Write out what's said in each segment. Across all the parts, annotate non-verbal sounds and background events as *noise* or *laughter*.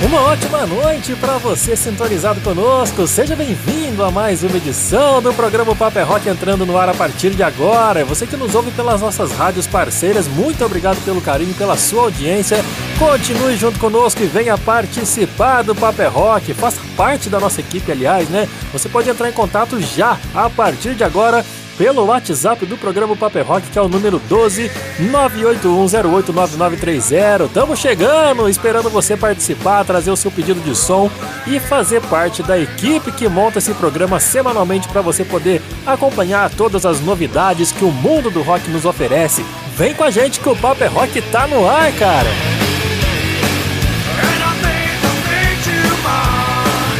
Uma ótima noite para você sintonizado conosco. Seja bem-vindo a mais uma edição do programa Paper Rock entrando no ar a partir de agora. Você que nos ouve pelas nossas rádios parceiras, muito obrigado pelo carinho, pela sua audiência. Continue junto conosco e venha participar do Paper Rock. Faça parte da nossa equipe, aliás, né? Você pode entrar em contato já a partir de agora pelo WhatsApp do programa Paper Rock, que é o número 12 981089930. Estamos chegando, esperando você participar, trazer o seu pedido de som e fazer parte da equipe que monta esse programa semanalmente para você poder acompanhar todas as novidades que o mundo do rock nos oferece. Vem com a gente que o Paper Rock tá no ar, cara!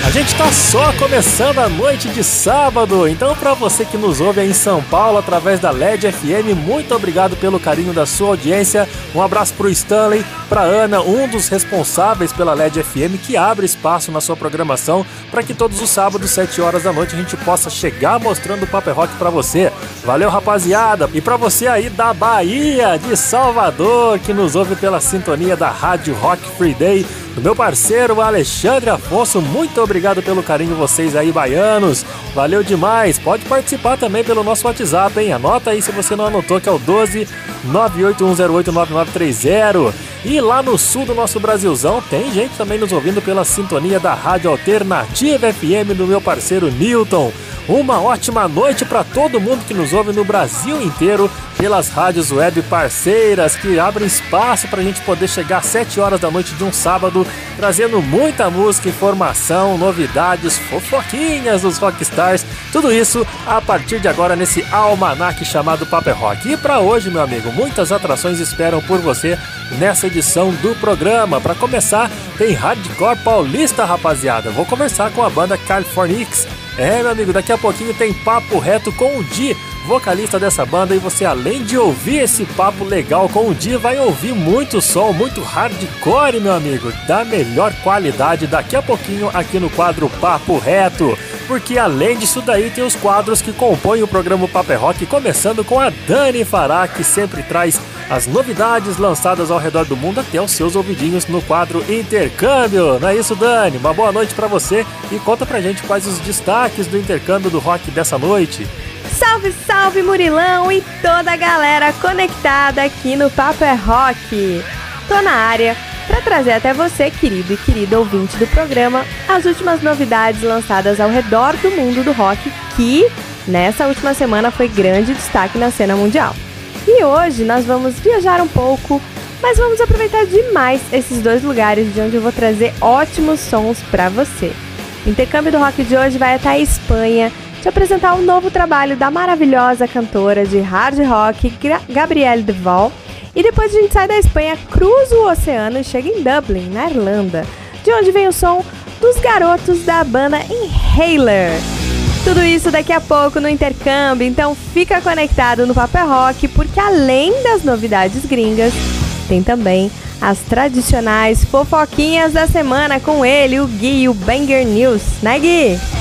A gente está só começando a noite de sábado, então para você que nos ouve aí em São Paulo através da LED FM, muito obrigado pelo carinho da sua audiência. Um abraço pro Stanley, pra Ana, um dos responsáveis pela LED FM que abre espaço na sua programação para que todos os sábados, 7 horas da noite, a gente possa chegar mostrando o Paper Rock para você. Valeu, rapaziada! E para você aí da Bahia, de Salvador, que nos ouve pela sintonia da Rádio Rock Free Day, do meu parceiro Alexandre Afonso, muito obrigado pelo carinho vocês aí, baianos. Valeu demais. Pode participar também pelo nosso WhatsApp, hein? Anota aí se você não anotou, que é o 12 981089930. E lá no sul do nosso Brasilzão tem gente também nos ouvindo pela sintonia da Rádio Alternativa FM do meu parceiro Newton. Uma ótima noite para todo mundo que nos ouve no Brasil inteiro pelas rádios web parceiras que abrem espaço para a gente poder chegar às 7 horas da noite de um sábado trazendo muita música, informação, novidades, fofoquinhas dos rockstars, tudo isso a partir de agora nesse almanac chamado Paper Rock. E para hoje, meu amigo, muitas atrações esperam por você nessa edição do programa. Para começar, tem Hardcore Paulista, rapaziada. Vou conversar com a banda Californix é, meu amigo, daqui a pouquinho tem papo reto com o Di, vocalista dessa banda, e você além de ouvir esse papo legal com o Di, vai ouvir muito som, muito hardcore, meu amigo, da melhor qualidade daqui a pouquinho aqui no quadro Papo Reto. Porque além disso daí tem os quadros que compõem o programa Paper Rock, começando com a Dani Fará, que sempre traz as novidades lançadas ao redor do mundo até os seus ouvidinhos no quadro Intercâmbio. Não é isso, Dani? Uma boa noite para você e conta pra gente quais os destaques do intercâmbio do rock dessa noite. Salve, salve Murilão e toda a galera conectada aqui no Papo é Rock. Tô na área para trazer até você, querido e querida ouvinte do programa, as últimas novidades lançadas ao redor do mundo do rock que nessa última semana foi grande destaque na cena mundial. E hoje nós vamos viajar um pouco, mas vamos aproveitar demais esses dois lugares de onde eu vou trazer ótimos sons para você. O intercâmbio do rock de hoje vai até a Espanha te apresentar um novo trabalho da maravilhosa cantora de hard rock Gabrielle Deval. E depois a gente sai da Espanha, cruza o oceano e chega em Dublin, na Irlanda, de onde vem o som dos garotos da banda Inhaler. Tudo isso daqui a pouco no intercâmbio, então fica conectado no Papel Rock, porque além das novidades gringas, tem também as tradicionais fofoquinhas da semana com ele, o Gui o Banger News, né Gui?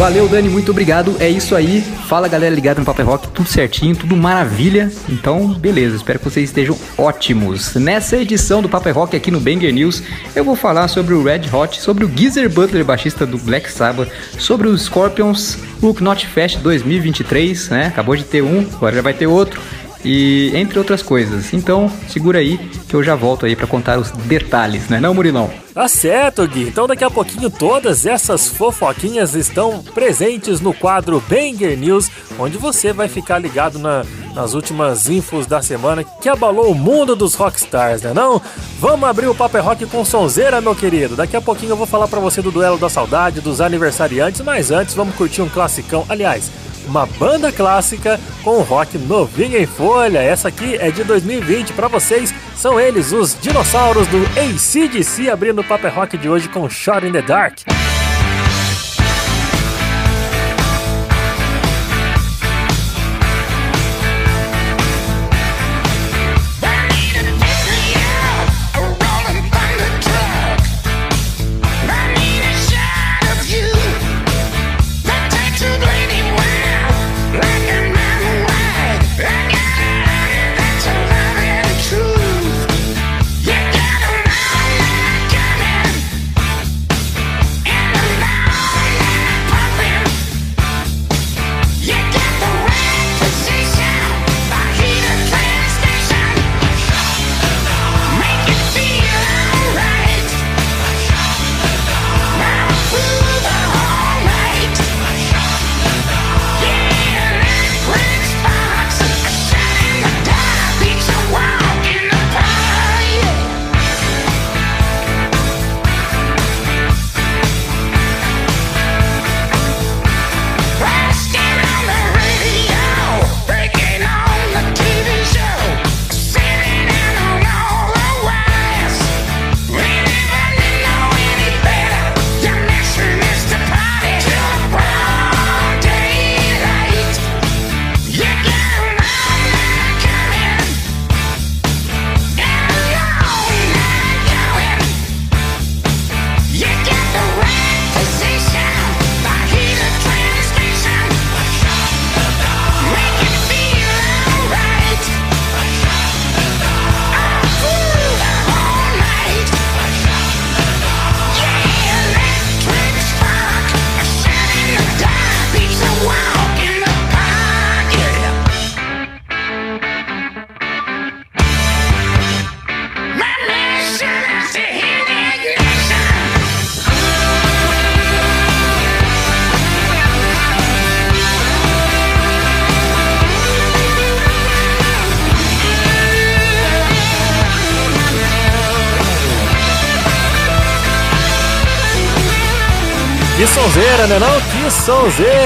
Valeu, Dani, muito obrigado. É isso aí. Fala, galera ligada no Paper Rock, tudo certinho, tudo maravilha. Então, beleza, espero que vocês estejam ótimos. Nessa edição do Paper Rock aqui no Banger News, eu vou falar sobre o Red Hot, sobre o Geezer Butler, baixista do Black Sabbath, sobre os Scorpions, o Knot Fest 2023, né? Acabou de ter um, agora já vai ter outro e entre outras coisas. Então, segura aí que eu já volto aí para contar os detalhes, né, não, Murilão? Tá certo, Gui. Então, daqui a pouquinho todas essas fofoquinhas estão presentes no quadro Banger News, onde você vai ficar ligado na, nas últimas infos da semana que abalou o mundo dos rockstars, né não? Vamos abrir o Paper Rock com sonzeira, meu querido. Daqui a pouquinho eu vou falar para você do duelo da saudade, dos aniversariantes, mas antes vamos curtir um classicão. Aliás, uma banda clássica com rock novinho em folha. Essa aqui é de 2020 para vocês. São eles, os dinossauros do ACDC, abrindo o Paper Rock de hoje com Shot in the Dark.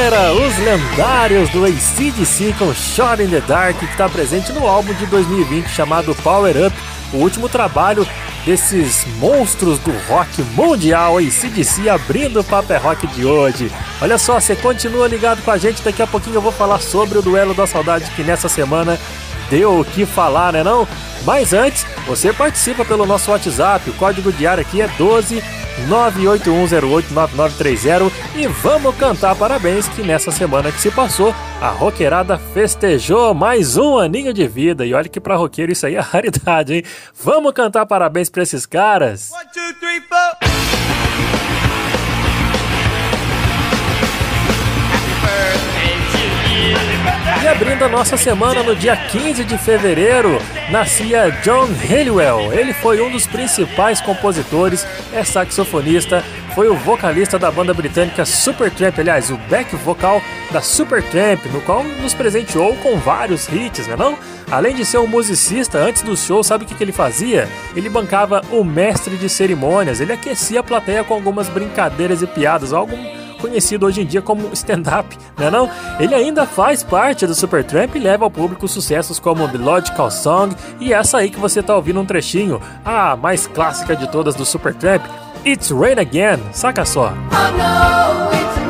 Sonzeira! Os lendários do ACDC com Shot in the Dark, que está presente no álbum de 2020 chamado Power Up, o último trabalho desses monstros do rock mundial, ACDC abrindo o Paper Rock de hoje. Olha só, você continua ligado com a gente, daqui a pouquinho eu vou falar sobre o Duelo da Saudade que nessa semana deu o que falar, né não? Mas antes, você participa pelo nosso WhatsApp, o código diário aqui é 12 981089930 e vamos cantar parabéns que nessa semana que se passou, a roqueirada festejou mais um aninho de vida. E olha que pra roqueiro isso aí é *laughs* raridade, hein? Vamos cantar parabéns pra esses caras. One, two, three, E abrindo a nossa semana no dia 15 de fevereiro, nascia John Halliwell. Ele foi um dos principais compositores, é saxofonista, foi o vocalista da banda britânica Supertramp, aliás, o back vocal da Supertramp, no qual nos presenteou com vários hits, né não? Além de ser um musicista, antes do show, sabe o que, que ele fazia? Ele bancava o mestre de cerimônias, ele aquecia a plateia com algumas brincadeiras e piadas, algo conhecido hoje em dia como stand-up, né não? Ele ainda faz parte do Supertramp e leva ao público sucessos como The Logical Song e essa aí que você tá ouvindo um trechinho, a mais clássica de todas do Supertramp, It's Rain Again, saca só. Oh, no,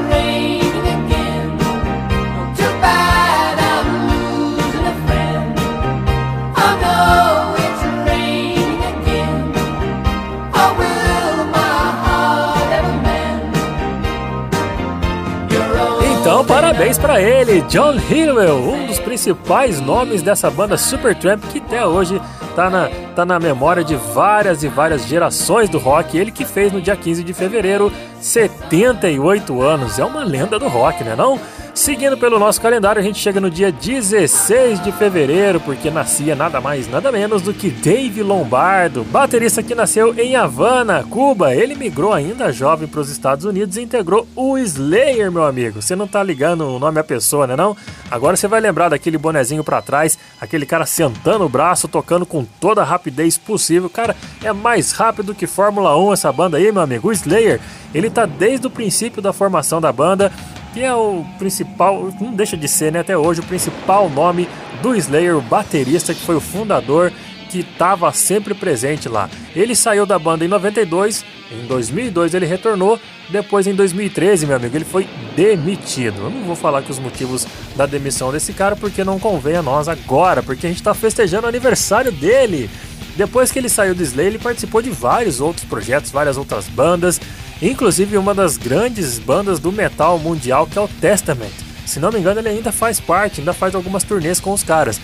parabéns para ele, John Hillwell, um dos principais nomes dessa banda Supertramp que até hoje tá na, tá na memória de várias e várias gerações do rock. Ele que fez no dia 15 de fevereiro 78 anos. É uma lenda do rock, né não? Seguindo pelo nosso calendário, a gente chega no dia 16 de fevereiro, porque nascia nada mais, nada menos do que Dave Lombardo, baterista que nasceu em Havana, Cuba. Ele migrou ainda jovem para os Estados Unidos e integrou o Slayer, meu amigo. Você não tá ligando o nome à pessoa, né não? Agora você vai lembrar daquele bonezinho para trás, aquele cara sentando o braço, tocando com toda a rapidez possível. Cara, é mais rápido que Fórmula 1 essa banda aí, meu amigo. O Slayer, ele tá desde o princípio da formação da banda que é o principal, não deixa de ser né, até hoje, o principal nome do Slayer, o baterista que foi o fundador, que estava sempre presente lá. Ele saiu da banda em 92, em 2002 ele retornou, depois em 2013, meu amigo, ele foi demitido. Eu não vou falar que os motivos da demissão desse cara porque não convém a nós agora, porque a gente está festejando o aniversário dele. Depois que ele saiu do Slayer, ele participou de vários outros projetos, várias outras bandas inclusive uma das grandes bandas do metal mundial que é o Testament. Se não me engano, ele ainda faz parte, ainda faz algumas turnês com os caras.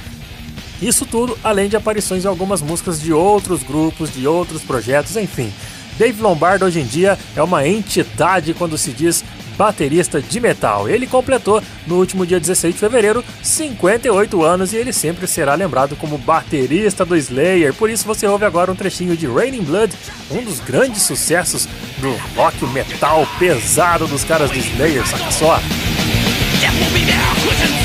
Isso tudo além de aparições em algumas músicas de outros grupos, de outros projetos, enfim. Dave Lombardo hoje em dia é uma entidade quando se diz baterista de metal. Ele completou no último dia 16 de fevereiro 58 anos e ele sempre será lembrado como baterista do Slayer. Por isso você ouve agora um trechinho de Raining Blood, um dos grandes sucessos do rock metal pesado dos caras do Slayer, saca só. Grande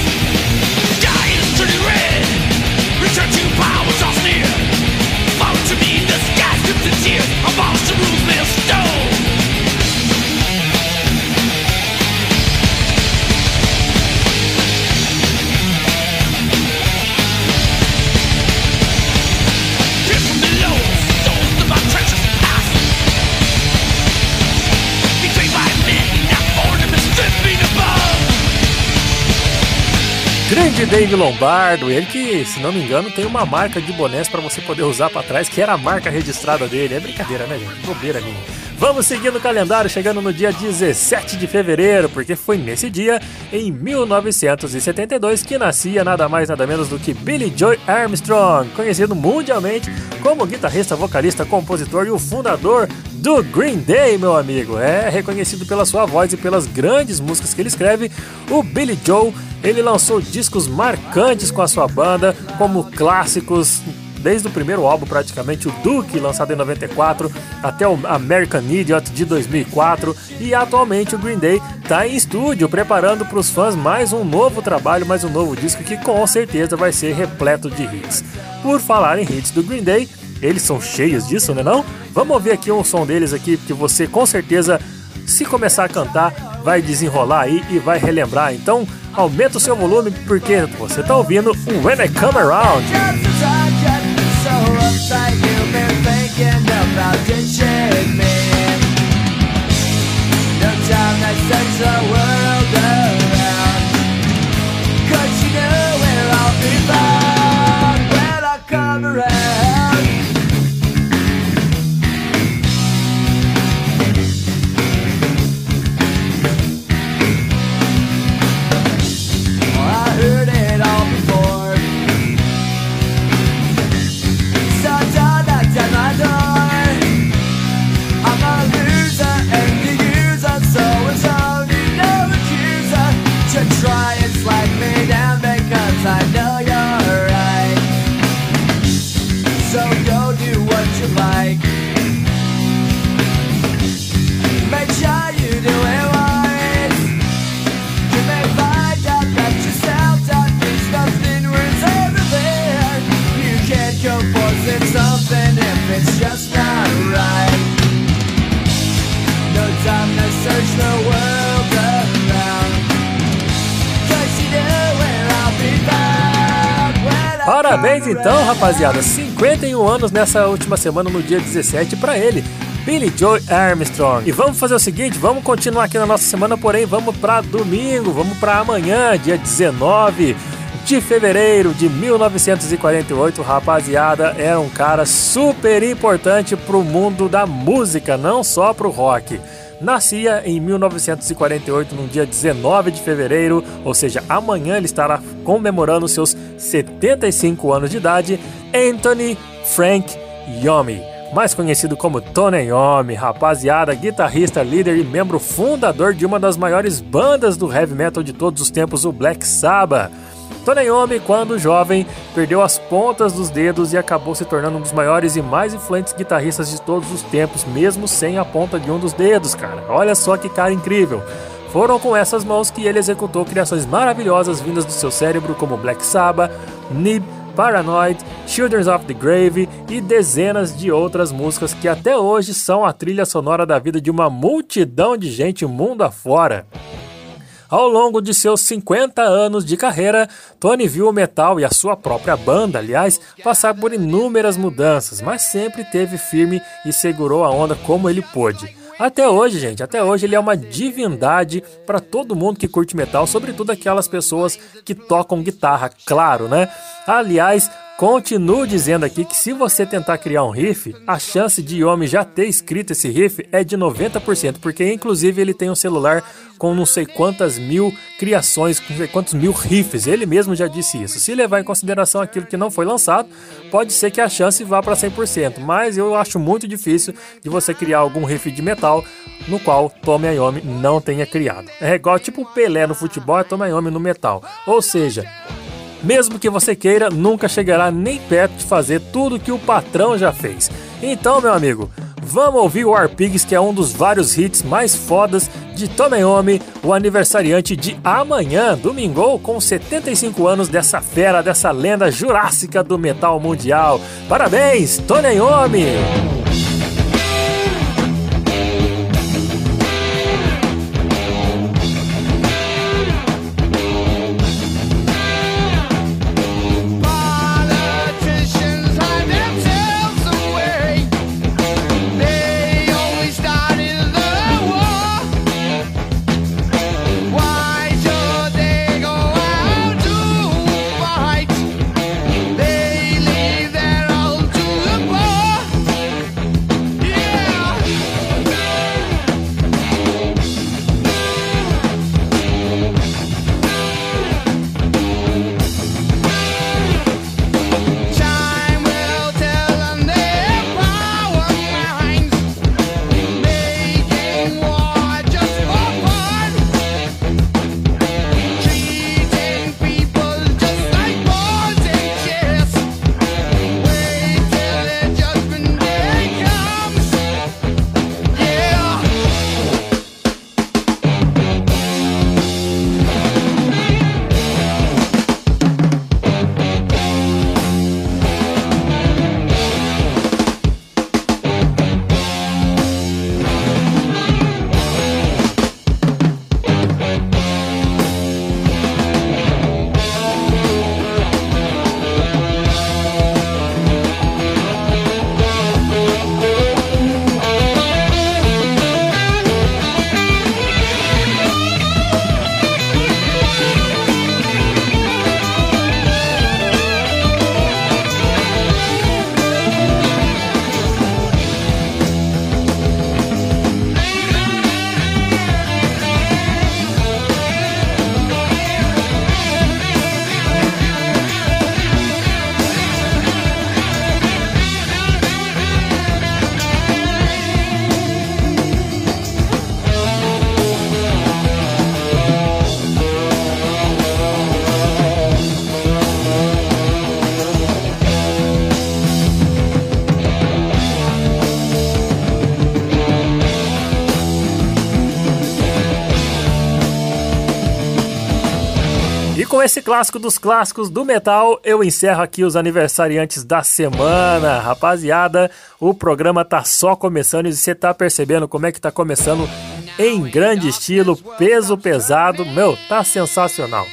Dave Lombardo, ele que, se não me engano, tem uma marca de bonés para você poder usar para trás, que era a marca registrada dele. É brincadeira, né, gente? Bobeira minha. Vamos seguindo o calendário, chegando no dia 17 de fevereiro, porque foi nesse dia, em 1972, que nascia nada mais nada menos do que Billy Joy Armstrong, conhecido mundialmente como guitarrista, vocalista, compositor e o fundador do Green Day, meu amigo. É reconhecido pela sua voz e pelas grandes músicas que ele escreve. O Billy Joe, ele lançou discos marcantes com a sua banda, como clássicos desde o primeiro álbum praticamente, o Duke, lançado em 94, até o American Idiot de 2004, e atualmente o Green Day está em estúdio preparando para os fãs mais um novo trabalho, mais um novo disco que com certeza vai ser repleto de hits. Por falar em hits do Green Day, eles são cheios disso, né não? Vamos ouvir aqui um som deles aqui que você com certeza se começar a cantar, vai desenrolar aí e vai relembrar. Então, aumenta o seu volume porque você está ouvindo o When I Come Around. like you've been thinking about ditching me. No time Parabéns então, rapaziada. 51 anos nessa última semana, no dia 17, para ele. Billy Joe Armstrong. E vamos fazer o seguinte, vamos continuar aqui na nossa semana, porém vamos para domingo, vamos para amanhã, dia 19 de fevereiro de 1948, rapaziada, era um cara super importante pro mundo da música, não só pro rock. Nascia em 1948, no dia 19 de fevereiro, ou seja, amanhã ele estará comemorando seus 75 anos de idade, Anthony Frank Yomi, mais conhecido como Tony Iommi, rapaziada, guitarrista, líder e membro fundador de uma das maiores bandas do heavy metal de todos os tempos, o Black Sabbath. Tony Iommi, quando jovem, perdeu as pontas dos dedos e acabou se tornando um dos maiores e mais influentes guitarristas de todos os tempos, mesmo sem a ponta de um dos dedos, cara. Olha só que cara incrível. Foram com essas mãos que ele executou criações maravilhosas vindas do seu cérebro, como Black Sabbath, Nib, Paranoid, Children of the Grave e dezenas de outras músicas que até hoje são a trilha sonora da vida de uma multidão de gente mundo afora. Ao longo de seus 50 anos de carreira, Tony viu o metal e a sua própria banda, aliás, passar por inúmeras mudanças, mas sempre teve firme e segurou a onda como ele pôde. Até hoje, gente, até hoje ele é uma divindade para todo mundo que curte metal, sobretudo aquelas pessoas que tocam guitarra, claro, né? Aliás, Continuo dizendo aqui que se você tentar criar um riff, a chance de Yomi já ter escrito esse riff é de 90%, porque inclusive ele tem um celular com não sei quantas mil criações, com não sei quantos mil riffs. Ele mesmo já disse isso. Se levar em consideração aquilo que não foi lançado, pode ser que a chance vá para 100%, mas eu acho muito difícil de você criar algum riff de metal no qual Tommy Iommi não tenha criado. É igual tipo Pelé no futebol e Tommy Iommi no metal. Ou seja, mesmo que você queira, nunca chegará nem perto de fazer tudo que o patrão já fez. Então, meu amigo, vamos ouvir o Pigs, que é um dos vários hits mais fodas de Tomeyomi, o aniversariante de amanhã, domingo, com 75 anos dessa fera, dessa lenda jurássica do metal mundial. Parabéns, Tomeyomi! Esse clássico dos clássicos do metal, eu encerro aqui os aniversariantes da semana. Rapaziada, o programa tá só começando e você tá percebendo como é que tá começando em grande estilo, peso pesado. Meu, tá sensacional.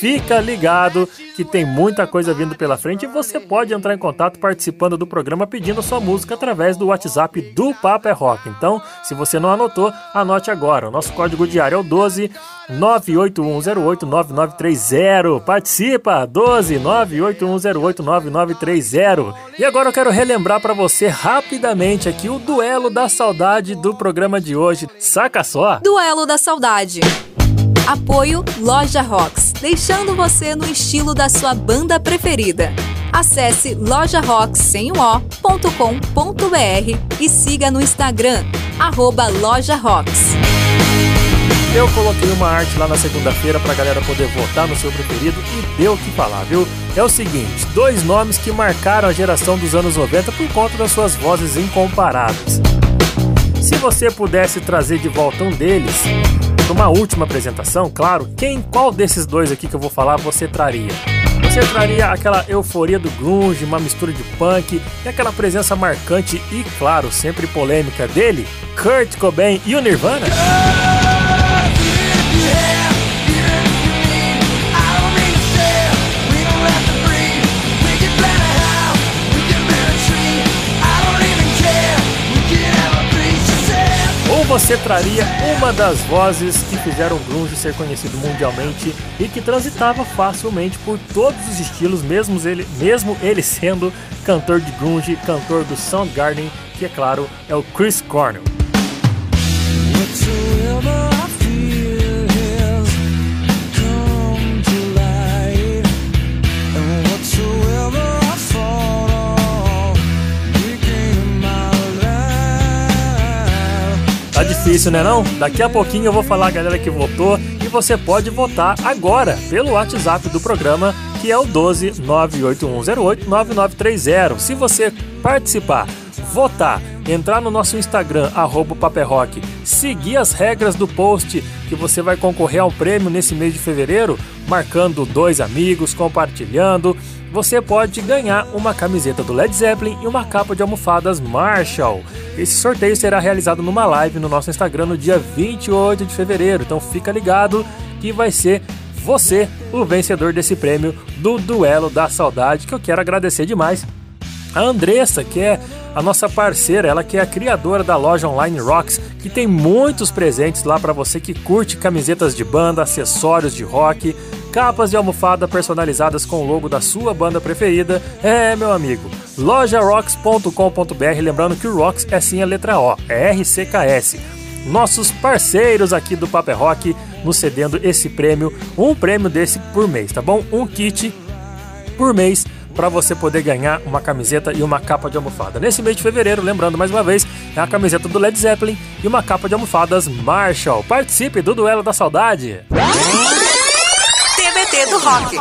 Fica ligado que tem muita coisa vindo pela frente e você pode entrar em contato participando do programa pedindo sua música através do WhatsApp do Papa é Rock. Então, se você não anotou, anote agora. O nosso código diário é o 12 981089930. Participa! 12 981089930. E agora eu quero relembrar para você rapidamente aqui o duelo da saudade do programa de hoje. Saca só? Duelo da saudade. Apoio Loja Rocks, deixando você no estilo da sua banda preferida. Acesse lojarocks.com.br e siga no Instagram, arroba Loja Rocks. Eu coloquei uma arte lá na segunda-feira pra galera poder votar no seu preferido e deu o que falar, viu? É o seguinte, dois nomes que marcaram a geração dos anos 90 por conta das suas vozes incomparáveis. Se você pudesse trazer de volta um deles, uma última apresentação, claro, quem, qual desses dois aqui que eu vou falar você traria? Você traria aquela euforia do grunge, uma mistura de punk e aquela presença marcante e, claro, sempre polêmica dele, Kurt Cobain e o Nirvana? Você traria uma das vozes que fizeram o grunge ser conhecido mundialmente e que transitava facilmente por todos os estilos, mesmo ele, mesmo ele sendo cantor de grunge, cantor do Soundgarden, que é claro, é o Chris Cornell. Tá difícil, né não? Daqui a pouquinho eu vou falar a galera que votou e você pode votar agora pelo WhatsApp do programa, que é o 12 98108 9930. Se você participar, votar, entrar no nosso Instagram, arroba Paperrock, seguir as regras do post que você vai concorrer ao prêmio nesse mês de fevereiro, marcando dois amigos, compartilhando, você pode ganhar uma camiseta do Led Zeppelin e uma capa de almofadas Marshall. Esse sorteio será realizado numa live no nosso Instagram no dia 28 de fevereiro, então fica ligado que vai ser você o vencedor desse prêmio do Duelo da Saudade, que eu quero agradecer demais a Andressa, que é a nossa parceira, ela que é a criadora da loja online Rocks, que tem muitos presentes lá para você que curte camisetas de banda, acessórios de rock, capas de almofada personalizadas com o logo da sua banda preferida. É, meu amigo, lojarocks.com.br, lembrando que o Rocks é sim a letra O, é RCKS. Nossos parceiros aqui do Paper Rock nos cedendo esse prêmio, um prêmio desse por mês, tá bom? Um kit por mês para você poder ganhar uma camiseta e uma capa de almofada. Nesse mês de fevereiro, lembrando mais uma vez, é a camiseta do Led Zeppelin e uma capa de almofadas Marshall. Participe do Duelo da Saudade. TBT do Rock.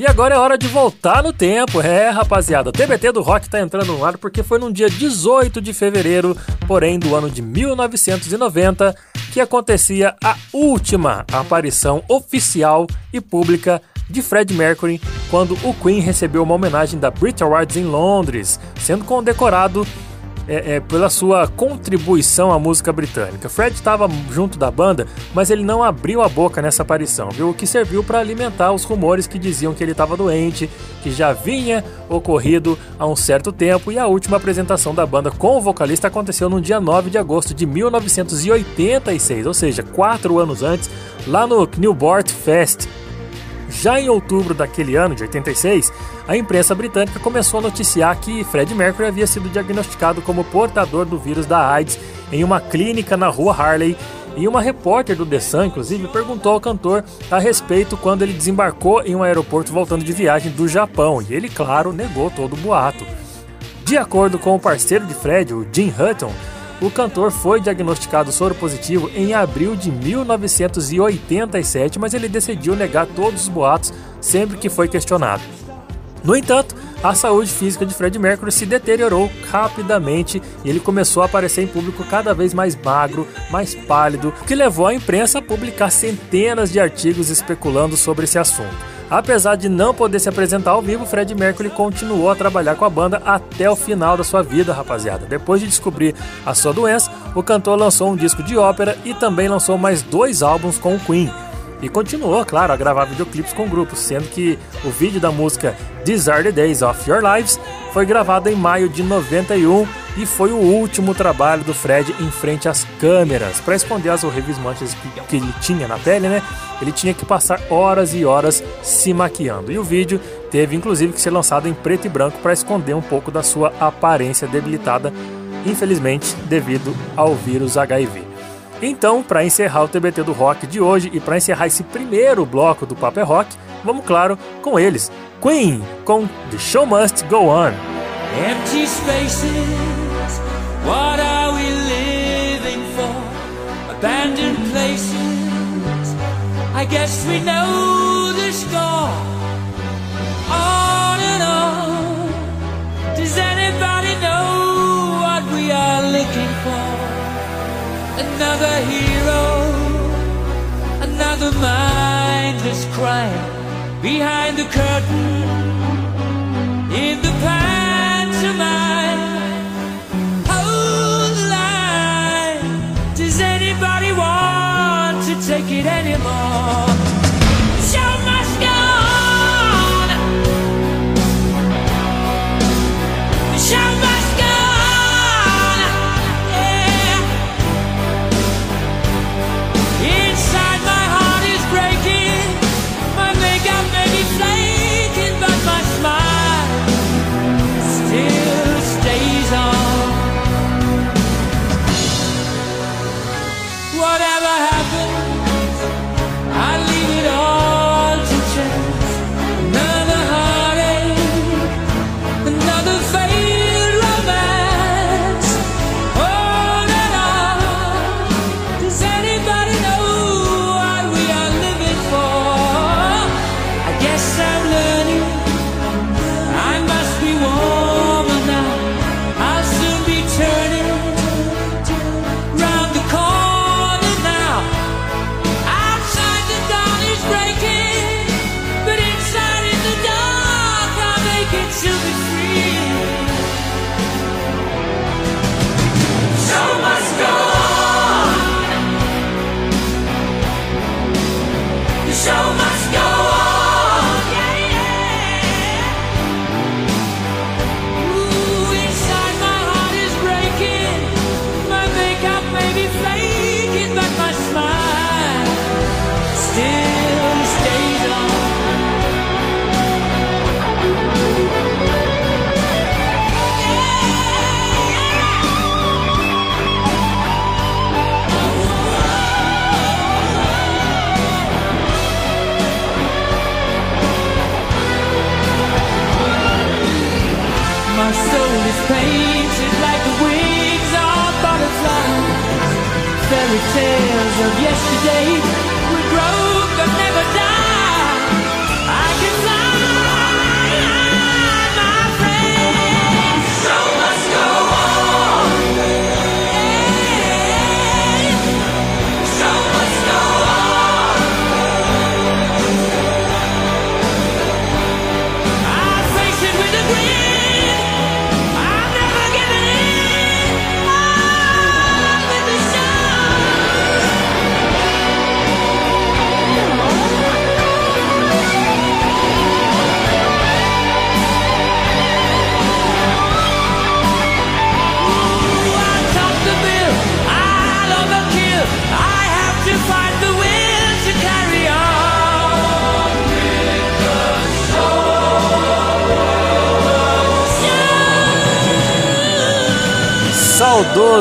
E agora é hora de voltar no tempo. É, rapaziada, o TBT do Rock tá entrando no ar porque foi no dia 18 de fevereiro, porém do ano de 1990, que acontecia a última aparição oficial e pública de Fred Mercury quando o Queen recebeu uma homenagem da Brit Awards em Londres, sendo condecorado é, é, pela sua contribuição à música britânica. Fred estava junto da banda, mas ele não abriu a boca nessa aparição, viu? O que serviu para alimentar os rumores que diziam que ele estava doente, que já vinha ocorrido há um certo tempo, e a última apresentação da banda com o vocalista aconteceu no dia 9 de agosto de 1986, ou seja, quatro anos antes, lá no Newport Fest, já em outubro daquele ano, de 86, a imprensa britânica começou a noticiar que Fred Mercury havia sido diagnosticado como portador do vírus da AIDS em uma clínica na rua Harley. E uma repórter do The Sun, inclusive, perguntou ao cantor a respeito quando ele desembarcou em um aeroporto voltando de viagem do Japão. E ele, claro, negou todo o boato. De acordo com o parceiro de Fred, o Jim Hutton, o cantor foi diagnosticado soro positivo em abril de 1987, mas ele decidiu negar todos os boatos sempre que foi questionado. No entanto, a saúde física de Fred Mercury se deteriorou rapidamente e ele começou a aparecer em público cada vez mais magro, mais pálido, o que levou a imprensa a publicar centenas de artigos especulando sobre esse assunto. Apesar de não poder se apresentar ao vivo, Fred Mercury continuou a trabalhar com a banda até o final da sua vida, rapaziada. Depois de descobrir a sua doença, o cantor lançou um disco de ópera e também lançou mais dois álbuns com o Queen. E continuou, claro, a gravar videoclipes com grupos, sendo que o vídeo da música These Are the Days of Your Lives foi gravado em maio de 91 e foi o último trabalho do Fred em frente às câmeras. Para esconder as horríveis manchas que, que ele tinha na pele, né? Ele tinha que passar horas e horas se maquiando. E o vídeo teve inclusive que ser lançado em preto e branco para esconder um pouco da sua aparência debilitada, infelizmente devido ao vírus HIV. Então, para encerrar o TBT do rock de hoje e para encerrar esse primeiro bloco do Paper é Rock, vamos claro com eles, Queen com The Show Must Go On. Empty spaces, what are we living for? Abandoned places, I guess we know the score. On and on, does anybody know what we are looking for? Another hero, another mindless crime. Behind the curtain. In the past.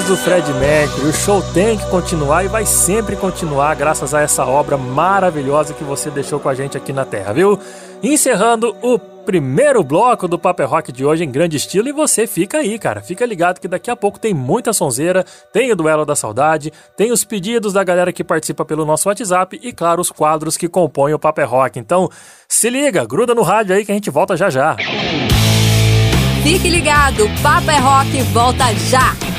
Saudoso Fred Mercury, o show tem que continuar e vai sempre continuar graças a essa obra maravilhosa que você deixou com a gente aqui na Terra, viu? Encerrando o primeiro bloco do Paper Rock de hoje em grande estilo e você fica aí, cara. Fica ligado que daqui a pouco tem muita sonzeira, tem o Duelo da Saudade, tem os pedidos da galera que participa pelo nosso WhatsApp e, claro, os quadros que compõem o Paper Rock. Então, se liga, gruda no rádio aí que a gente volta já já. Fique ligado, Papo é Rock volta já!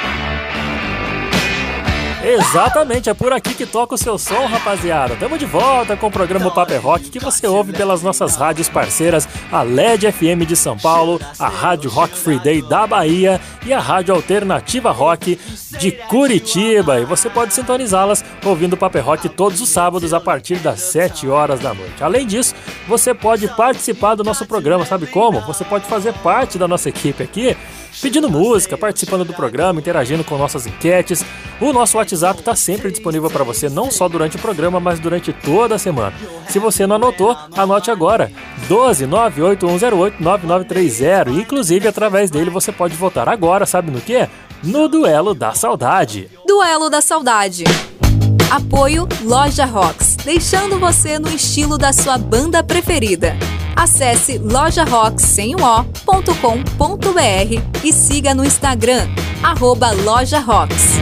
Exatamente, é por aqui que toca o seu som, rapaziada. Tamo de volta com o programa Paper Rock que você ouve pelas nossas rádios parceiras, a LED FM de São Paulo, a Rádio Rock Free Day da Bahia e a Rádio Alternativa Rock de Curitiba. E você pode sintonizá-las ouvindo Paper Rock todos os sábados a partir das 7 horas da noite. Além disso, você pode participar do nosso programa, sabe como? Você pode fazer parte da nossa equipe aqui pedindo música, participando do programa, interagindo com nossas enquetes. O nosso WhatsApp está sempre disponível para você, não só durante o programa, mas durante toda a semana. Se você não anotou, anote agora: 12 98108 9930. Inclusive, através dele você pode votar agora, sabe no que? No Duelo da Saudade. Duelo da Saudade. Apoio Loja Rocks, deixando você no estilo da sua banda preferida. Acesse lojarocks.com.br e siga no Instagram, arroba lojarocks.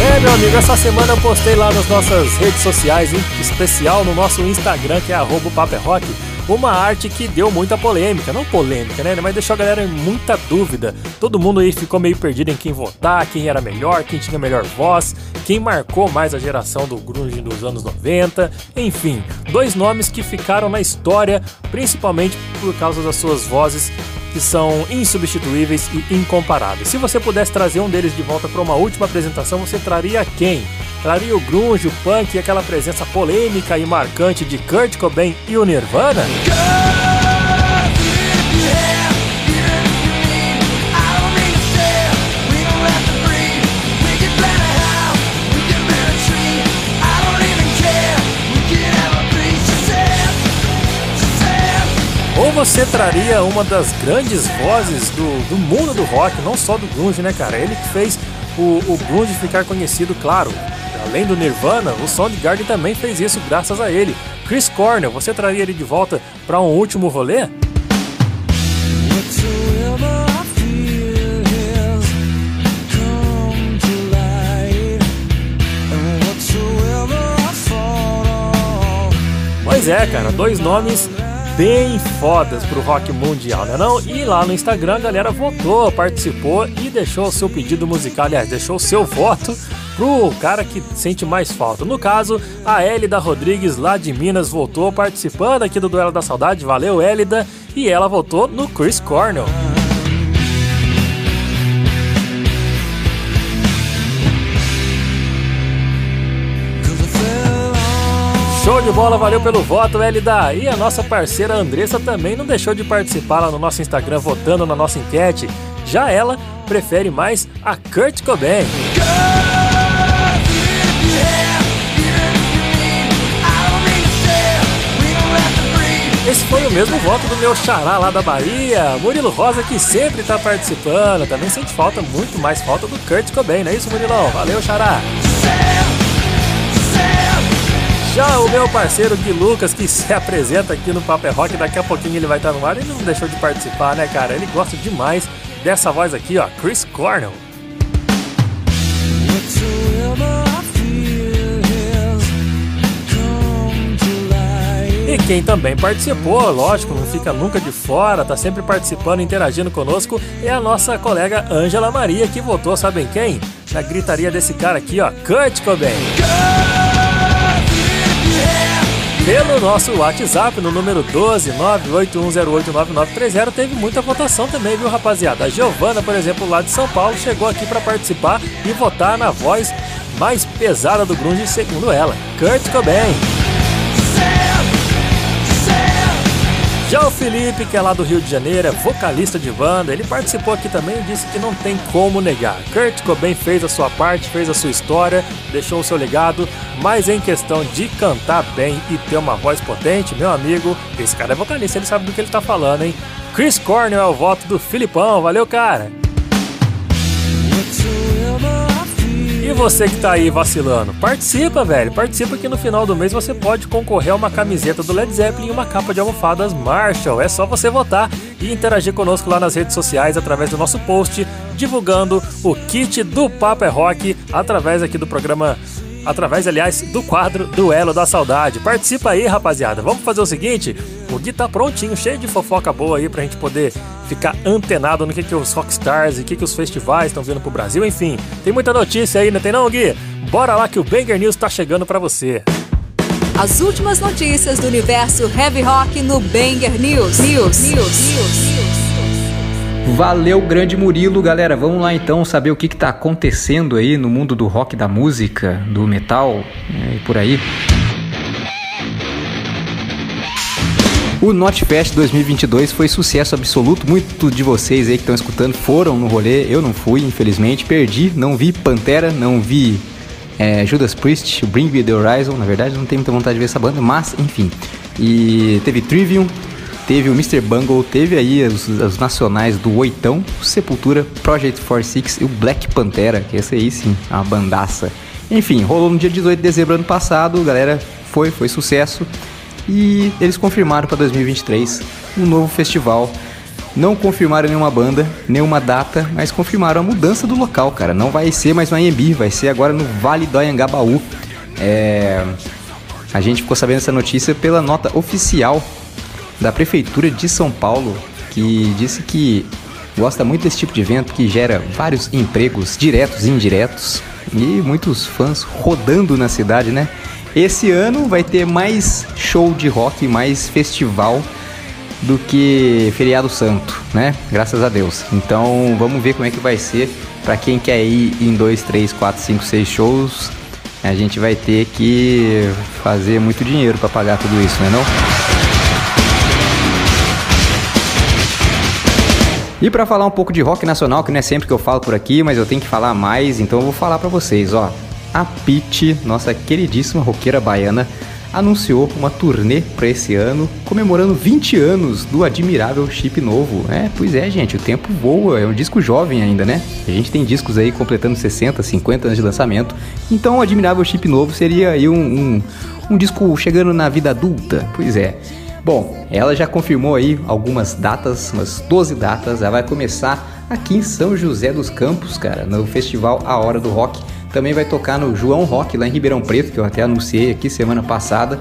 É, meu amigo, essa semana eu postei lá nas nossas redes sociais, em especial no nosso Instagram, que é arroba Paperrock, uma arte que deu muita polêmica. Não polêmica, né? Mas deixou a galera em muita dúvida. Todo mundo aí ficou meio perdido em quem votar, quem era melhor, quem tinha melhor voz, quem marcou mais a geração do grunge dos anos 90. Enfim, dois nomes que ficaram na história, principalmente por causa das suas vozes que são insubstituíveis e incomparáveis. Se você pudesse trazer um deles de volta para uma última apresentação, você traria quem? Traria o grunge, o punk e aquela presença polêmica e marcante de Kurt Cobain e o Nirvana? Você traria uma das grandes vozes do, do mundo do rock, não só do grunge, né, cara? Ele que fez o, o grunge ficar conhecido, claro. Além do Nirvana, o Soundgarden também fez isso graças a ele. Chris Cornell, você traria ele de volta para um último rolê? Pois é, cara, dois nomes bem fodas pro rock mundial, né não? E lá no Instagram a galera votou, participou e deixou o seu pedido musical, aliás, deixou o seu voto pro cara que sente mais falta. No caso, a Elida Rodrigues lá de Minas votou participando aqui do Duelo da Saudade, valeu Elida, e ela votou no Chris Cornell. Show de bola, valeu pelo voto, Elida. E a nossa parceira Andressa também não deixou de participar lá no nosso Instagram votando na nossa enquete. Já ela prefere mais a Kurt Cobain. Esse foi o mesmo voto do meu xará lá da Bahia, Murilo Rosa, que sempre está participando. Também sente falta, muito mais falta do Kurt Cobain, não é isso, Murilão? Valeu, xará! Já o meu parceiro Gui Lucas, que se apresenta aqui no Paper Rock, daqui a pouquinho ele vai estar no ar, ele não deixou de participar, né, cara? Ele gosta demais dessa voz aqui, ó, Chris Cornell. E quem também participou, lógico, não fica nunca de fora, tá sempre participando, interagindo conosco, é a nossa colega Ângela Maria, que votou, sabem quem? Na gritaria desse cara aqui, ó, Kurt Cobain pelo nosso WhatsApp no número 12 981089930 teve muita votação também, viu, rapaziada? A Giovana, por exemplo, lá de São Paulo, chegou aqui para participar e votar na voz mais pesada do grunge, segundo ela, Kurt Cobain. Já o Felipe, que é lá do Rio de Janeiro, é vocalista de banda, ele participou aqui também e disse que não tem como negar. Kurt Cobain fez a sua parte, fez a sua história, deixou o seu legado, mas em questão de cantar bem e ter uma voz potente, meu amigo, esse cara é vocalista, ele sabe do que ele tá falando, hein? Chris Cornell é o voto do Filipão, valeu, cara! Você que tá aí vacilando, participa, velho. Participa que no final do mês você pode concorrer a uma camiseta do Led Zeppelin e uma capa de almofadas Marshall. É só você votar e interagir conosco lá nas redes sociais através do nosso post divulgando o kit do Papo é Rock através aqui do programa através, aliás, do quadro Duelo da Saudade. Participa aí, rapaziada. Vamos fazer o seguinte: o Gui tá prontinho, cheio de fofoca boa aí pra gente poder ficar antenado no que, que os rockstars e o que, que os festivais estão vindo pro Brasil. Enfim, tem muita notícia aí, não tem não, Gui? Bora lá que o Banger News tá chegando para você. As últimas notícias do universo heavy rock no Banger News. News. News. News. Valeu, grande Murilo, galera. Vamos lá então saber o que está acontecendo aí no mundo do rock, da música, do metal né, e por aí. O Notfest 2022 foi sucesso absoluto. Muitos de vocês aí que estão escutando foram no rolê. Eu não fui, infelizmente. Perdi, não vi Pantera, não vi é, Judas Priest, Bring Me The Horizon. Na verdade, não tenho muita vontade de ver essa banda, mas enfim. E teve Trivium, teve o Mr. Bungle, teve aí os, os nacionais do Oitão, Sepultura, Project 46 e o Black Pantera, que esse aí sim, é uma bandaça. Enfim, rolou no dia 18 de dezembro ano passado, galera, foi, foi sucesso. E eles confirmaram para 2023 um novo festival. Não confirmaram nenhuma banda, nenhuma data, mas confirmaram a mudança do local, cara. Não vai ser mais no AMB, vai ser agora no Vale do Anhangabaú. É... A gente ficou sabendo essa notícia pela nota oficial da Prefeitura de São Paulo, que disse que gosta muito desse tipo de evento que gera vários empregos diretos e indiretos e muitos fãs rodando na cidade, né? Esse ano vai ter mais show de rock, mais festival do que feriado santo, né? Graças a Deus. Então vamos ver como é que vai ser para quem quer ir em 2, 3, 4, 5, 6 shows. A gente vai ter que fazer muito dinheiro para pagar tudo isso, né não? E para falar um pouco de rock nacional, que não é sempre que eu falo por aqui, mas eu tenho que falar mais, então eu vou falar para vocês, ó. A Pete, nossa queridíssima roqueira baiana, anunciou uma turnê para esse ano, comemorando 20 anos do admirável chip novo. É, pois é, gente, o tempo voa, é um disco jovem ainda, né? A gente tem discos aí completando 60, 50 anos de lançamento, então o admirável chip novo seria aí um, um, um disco chegando na vida adulta. Pois é. Bom, ela já confirmou aí algumas datas, umas 12 datas. Ela vai começar aqui em São José dos Campos, cara, no festival A Hora do Rock. Também vai tocar no João Rock, lá em Ribeirão Preto, que eu até anunciei aqui semana passada.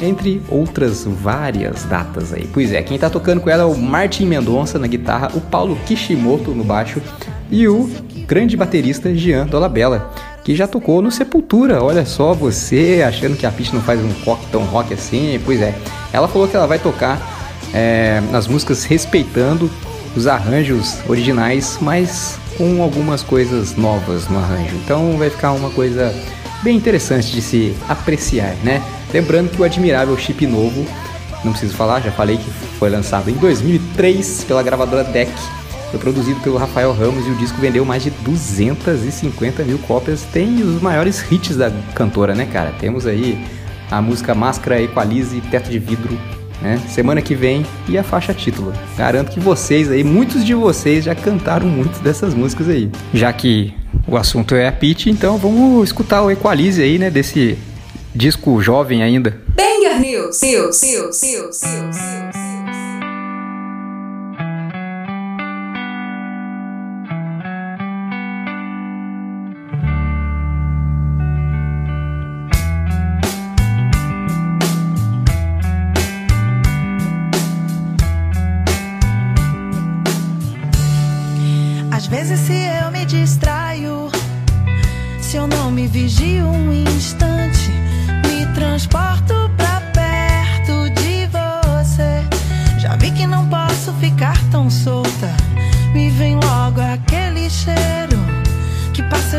Entre outras várias datas aí. Pois é, quem tá tocando com ela é o Martin Mendonça na guitarra, o Paulo Kishimoto no baixo e o grande baterista Jean Dolabella que já tocou no Sepultura. Olha só, você achando que a Peach não faz um rock tão rock assim. Pois é, ela falou que ela vai tocar é, nas músicas respeitando os arranjos originais, mas com algumas coisas novas no arranjo. Então vai ficar uma coisa bem interessante de se apreciar, né? Lembrando que o admirável chip novo, não preciso falar, já falei que foi lançado em 2003 pela gravadora Deck foi produzido pelo Rafael Ramos e o disco vendeu mais de 250 mil cópias. Tem os maiores hits da cantora, né, cara? Temos aí a música Máscara Equalize Teto de Vidro, né? Semana que vem e a faixa título. Garanto que vocês aí, muitos de vocês já cantaram muitas dessas músicas aí. Já que o assunto é a pitch, então vamos escutar o Equalize aí, né, desse disco jovem ainda. Banger News, News, News, News, News.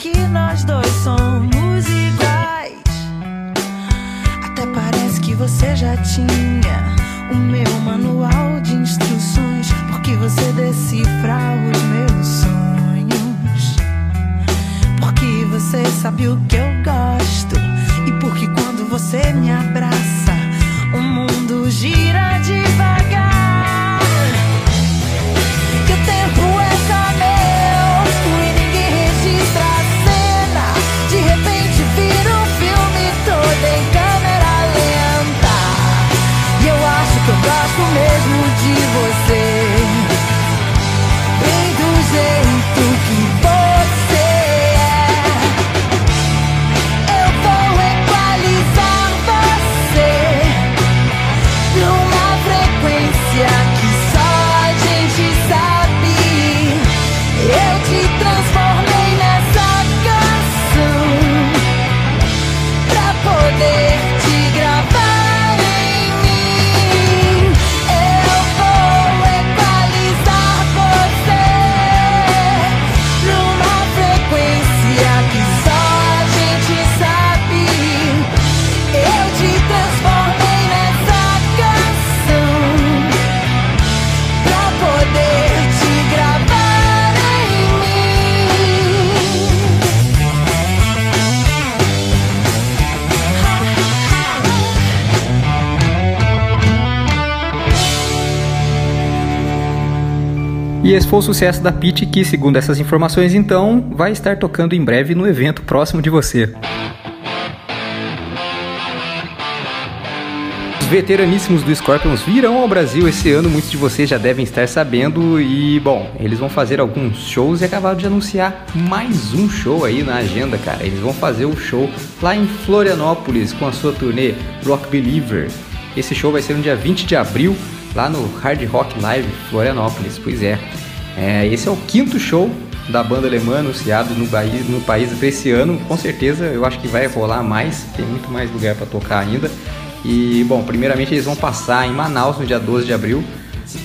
que nós dois somos iguais. Até parece que você já tinha o meu manual de instruções, porque você decifra os meus sonhos. Porque você sabe o que eu gosto e porque quando você me abraça, o mundo gira devagar. Esse foi o sucesso da Pitty, que, segundo essas informações, então, vai estar tocando em breve no evento próximo de você. Os veteraníssimos do Scorpions virão ao Brasil esse ano, muitos de vocês já devem estar sabendo. E, bom, eles vão fazer alguns shows e acabaram de anunciar mais um show aí na agenda, cara. Eles vão fazer o show lá em Florianópolis com a sua turnê Rock Believer. Esse show vai ser no dia 20 de abril, lá no Hard Rock Live Florianópolis. Pois é. É esse é o quinto show da banda alemã anunciado no, país, no país para esse ano. Com certeza eu acho que vai rolar mais, tem muito mais lugar para tocar ainda. E bom, primeiramente eles vão passar em Manaus no dia 12 de abril,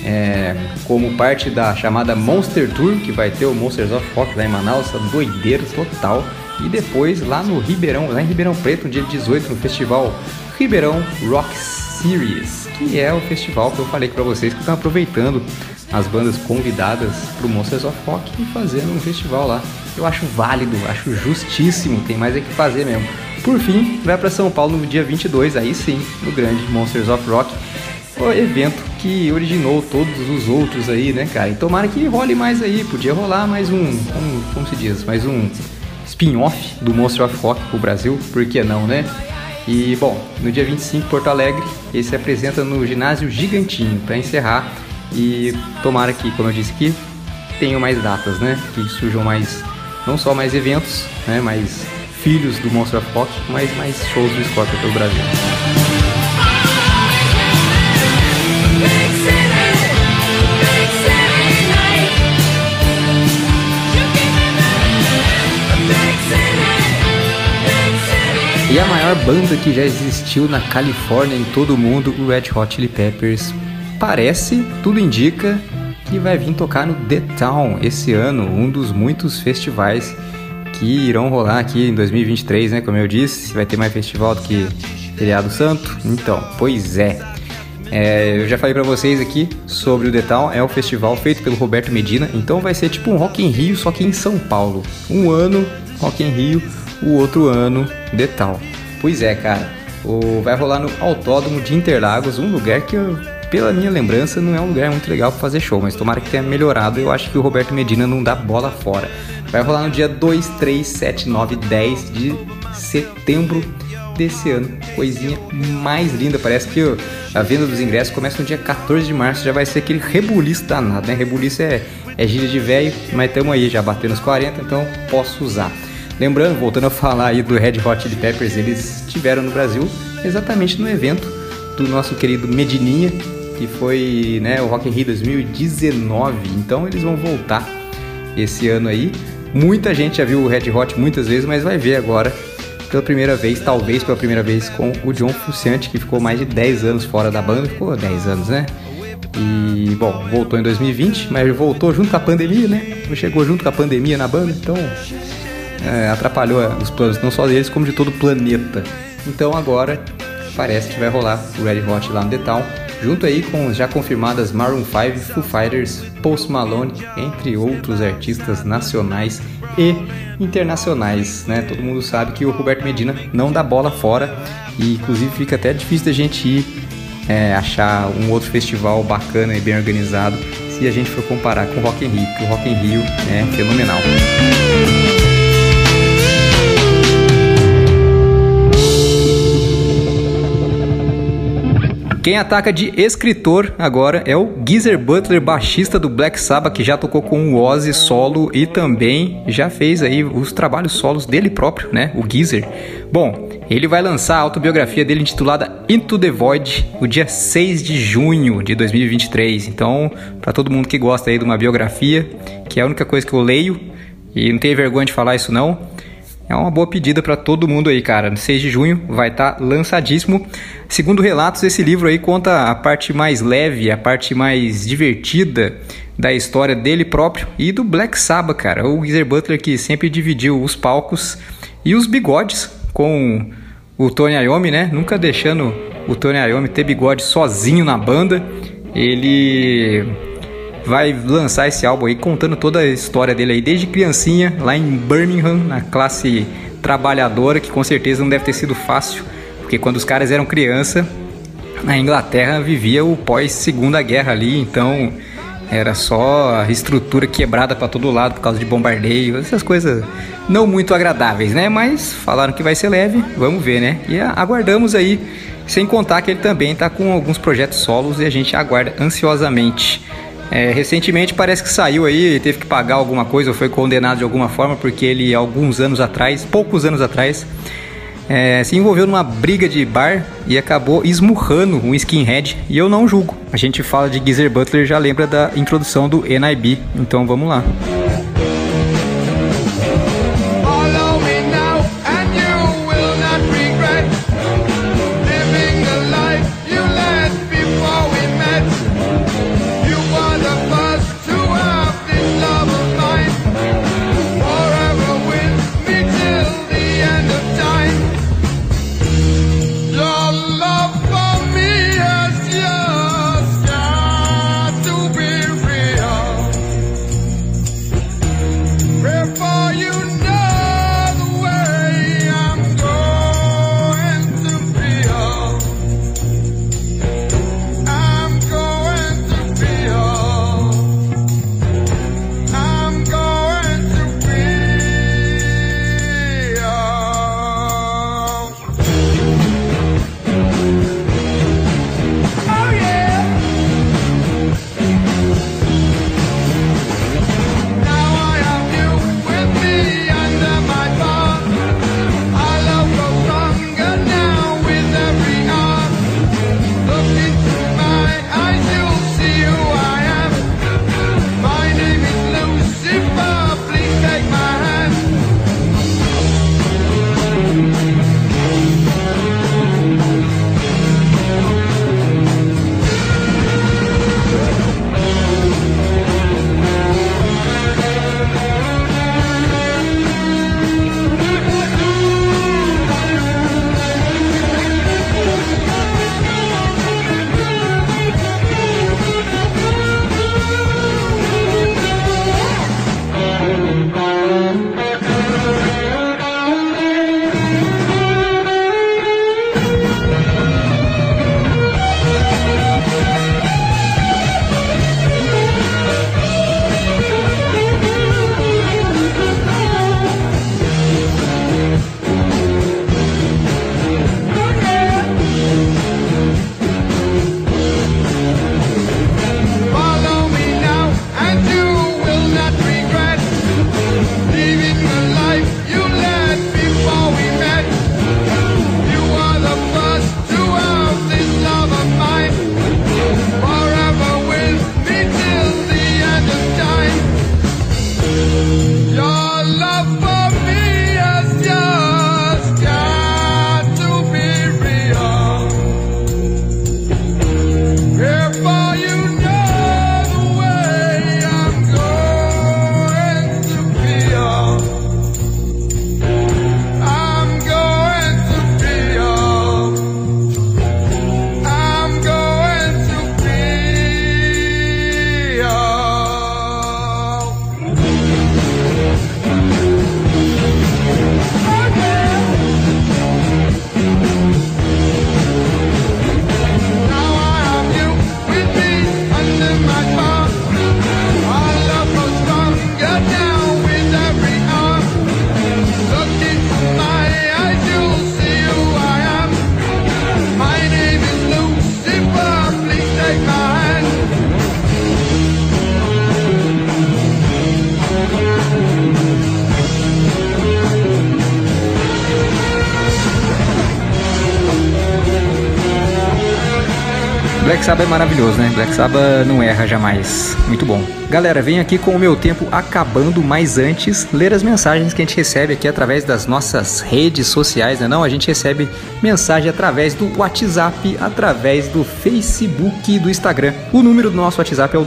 é, como parte da chamada Monster Tour, que vai ter o Monsters of Rock lá em Manaus, essa doideira total. E depois lá no Ribeirão, lá em Ribeirão Preto, no dia 18, no festival Ribeirão Rock Series, que é o festival que eu falei para vocês que estão aproveitando as bandas convidadas para o Monsters of Rock e fazendo um festival lá. Eu acho válido, acho justíssimo, tem mais é que fazer mesmo. Por fim, vai para São Paulo no dia 22, aí sim, no grande Monsters of Rock, o evento que originou todos os outros aí, né, cara? E tomara que role mais aí, podia rolar mais um, um como se diz, mais um spin-off do Monster of Rock pro Brasil, por que não, né? E, bom, no dia 25, Porto Alegre, ele se apresenta no ginásio Gigantinho para encerrar e tomara que, como eu disse aqui, tenham mais datas, né? Que surjam mais, não só mais eventos, né? Mais filhos do Monster of Rock, mas mais shows do Scorpion pelo Brasil. E a maior banda que já existiu na Califórnia em todo o mundo, o Red Hot Chili Peppers, parece, tudo indica, que vai vir tocar no The Town esse ano, um dos muitos festivais que irão rolar aqui em 2023, né? Como eu disse, vai ter mais festival do que Feriado Santo. Então, pois é. É, eu já falei pra vocês aqui sobre o The Town, é o festival feito pelo Roberto Medina, então vai ser tipo um Rock in Rio, só que em São Paulo. Um ano Rock in Rio, o outro ano The Town. Pois é, cara, o, vai rolar no Autódromo de Interlagos, um lugar que, eu, pela minha lembrança, não é um lugar muito legal pra fazer show, mas tomara que tenha melhorado, eu acho que o Roberto Medina não dá bola fora. Vai rolar no dia 2, 3, 7, 9, 10 de setembro desse ano. Coisinha mais linda. Parece que a venda dos ingressos começa no dia 14 de março. Já vai ser aquele rebuliço danado, né? Rebuliço é, é gíria de velho, mas estamos aí já batendo os 40, então posso usar. Lembrando, voltando a falar aí do Red Hot Chili Peppers, eles estiveram no Brasil exatamente no evento do nosso querido Medininha, que foi né, o Rock in Rio 2019. Então eles vão voltar esse ano aí. Muita gente já viu o Red Hot muitas vezes, mas vai ver agora pela primeira vez, talvez pela primeira vez, com o John Frusciante, que ficou mais de 10 anos fora da banda, ficou 10 anos, né? E, bom, voltou em 2020, mas voltou junto com a pandemia, né? Chegou junto com a pandemia na banda, então é, atrapalhou os planos não só deles, como de todo o planeta. Então agora parece que vai rolar o Red Hot lá no The Town, junto aí com já confirmadas Maroon 5, Foo Fighters, Post Malone, entre outros artistas nacionais e internacionais, né? Todo mundo sabe que o Roberto Medina não dá bola fora e inclusive fica até difícil da gente ir é, achar um outro festival bacana e bem organizado se a gente for comparar com o Rock in Rio, porque o Rock in Rio é fenomenal. Quem ataca de escritor agora é o Geezer Butler, baixista do Black Sabbath, que já tocou com o Ozzy solo e também já fez aí os trabalhos solos dele próprio, né? O Geezer. Bom, ele vai lançar a autobiografia dele intitulada Into the Void no dia 6 de junho de 2023. Então, para todo mundo que gosta aí de uma biografia, que é a única coisa que eu leio e não tenho vergonha de falar isso não, é uma boa pedida para todo mundo aí, cara. No 6 de junho vai estar tá lançadíssimo. Segundo relatos, esse livro aí conta a parte mais leve, a parte mais divertida da história dele próprio e do Black Sabbath, cara. O Geezer Butler que sempre dividiu os palcos e os bigodes com o Tony Iommi, né? Nunca deixando o Tony Iommi ter bigode sozinho na banda. Ele vai lançar esse álbum aí contando toda a história dele aí desde criancinha lá em Birmingham, na classe trabalhadora, que com certeza não deve ter sido fácil, porque quando os caras eram criança, na Inglaterra vivia o pós Segunda Guerra ali, então era só a estrutura quebrada para todo lado por causa de bombardeio, essas coisas não muito agradáveis, né? Mas falaram que vai ser leve, vamos ver, né? E aguardamos aí, sem contar que ele também está com alguns projetos solos e a gente aguarda ansiosamente. É, recentemente parece que saiu aí, teve que pagar alguma coisa ou foi condenado de alguma forma, porque ele, alguns anos atrás, poucos anos atrás, é, se envolveu numa briga de bar e acabou esmurrando um skinhead. E eu não julgo. A gente fala de Geezer Butler, já lembra da introdução do NIB. Então vamos lá. Sabbath é maravilhoso, né? Black Sabbath não erra jamais. Muito bom. Galera, venho aqui com o meu tempo acabando, mas antes, ler as mensagens que a gente recebe aqui através das nossas redes sociais, né? Não, a gente recebe mensagem através do WhatsApp, através do Facebook e do Instagram. O número do nosso WhatsApp é o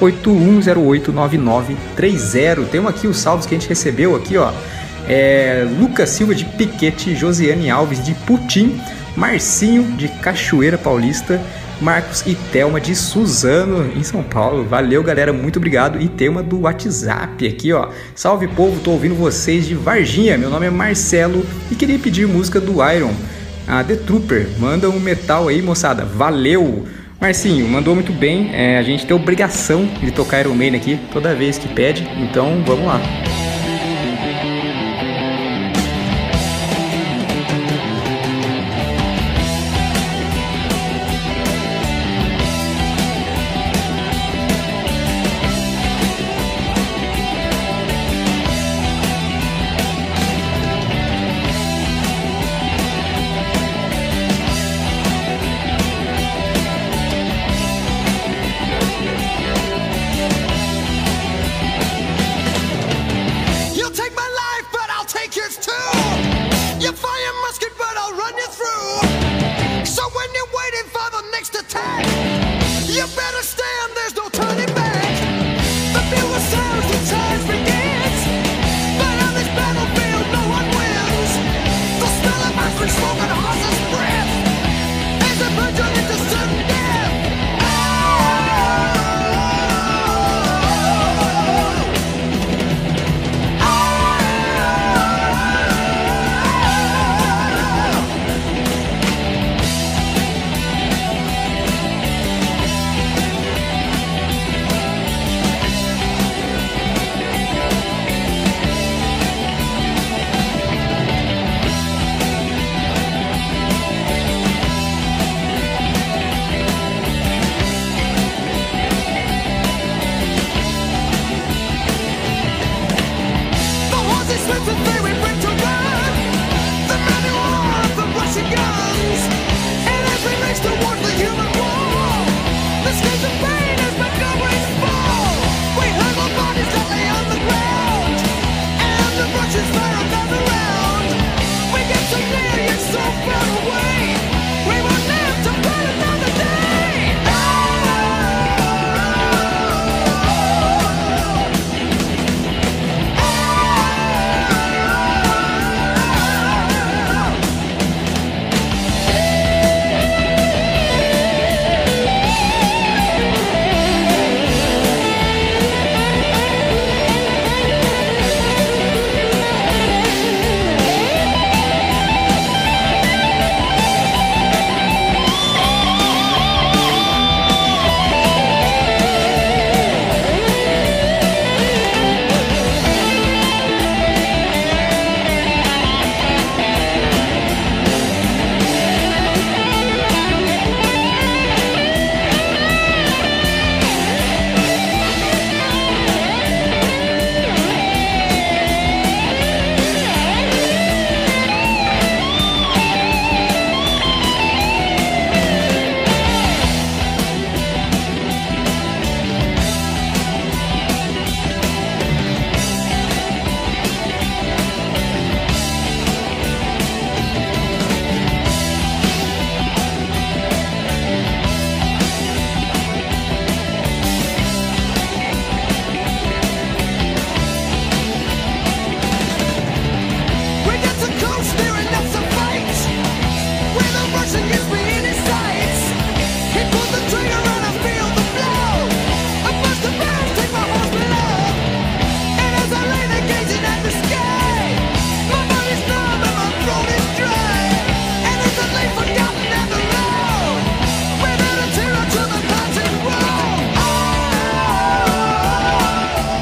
12981089930. Tem aqui os salvos que a gente recebeu aqui, ó. É, Lucas Silva de Piquete, Josiane Alves de Putim, Marcinho de Cachoeira Paulista, Marcos e Thelma de Suzano, em São Paulo. Valeu, galera, muito obrigado. E Thelma do WhatsApp aqui, ó. Salve povo, tô ouvindo vocês de Varginha. Meu nome é Marcelo e queria pedir música do Iron, a The Trooper. Manda um metal aí, moçada. Valeu! Marcinho, mandou muito bem. É, a gente tem obrigação de tocar Iron Maiden aqui toda vez que pede, então vamos lá.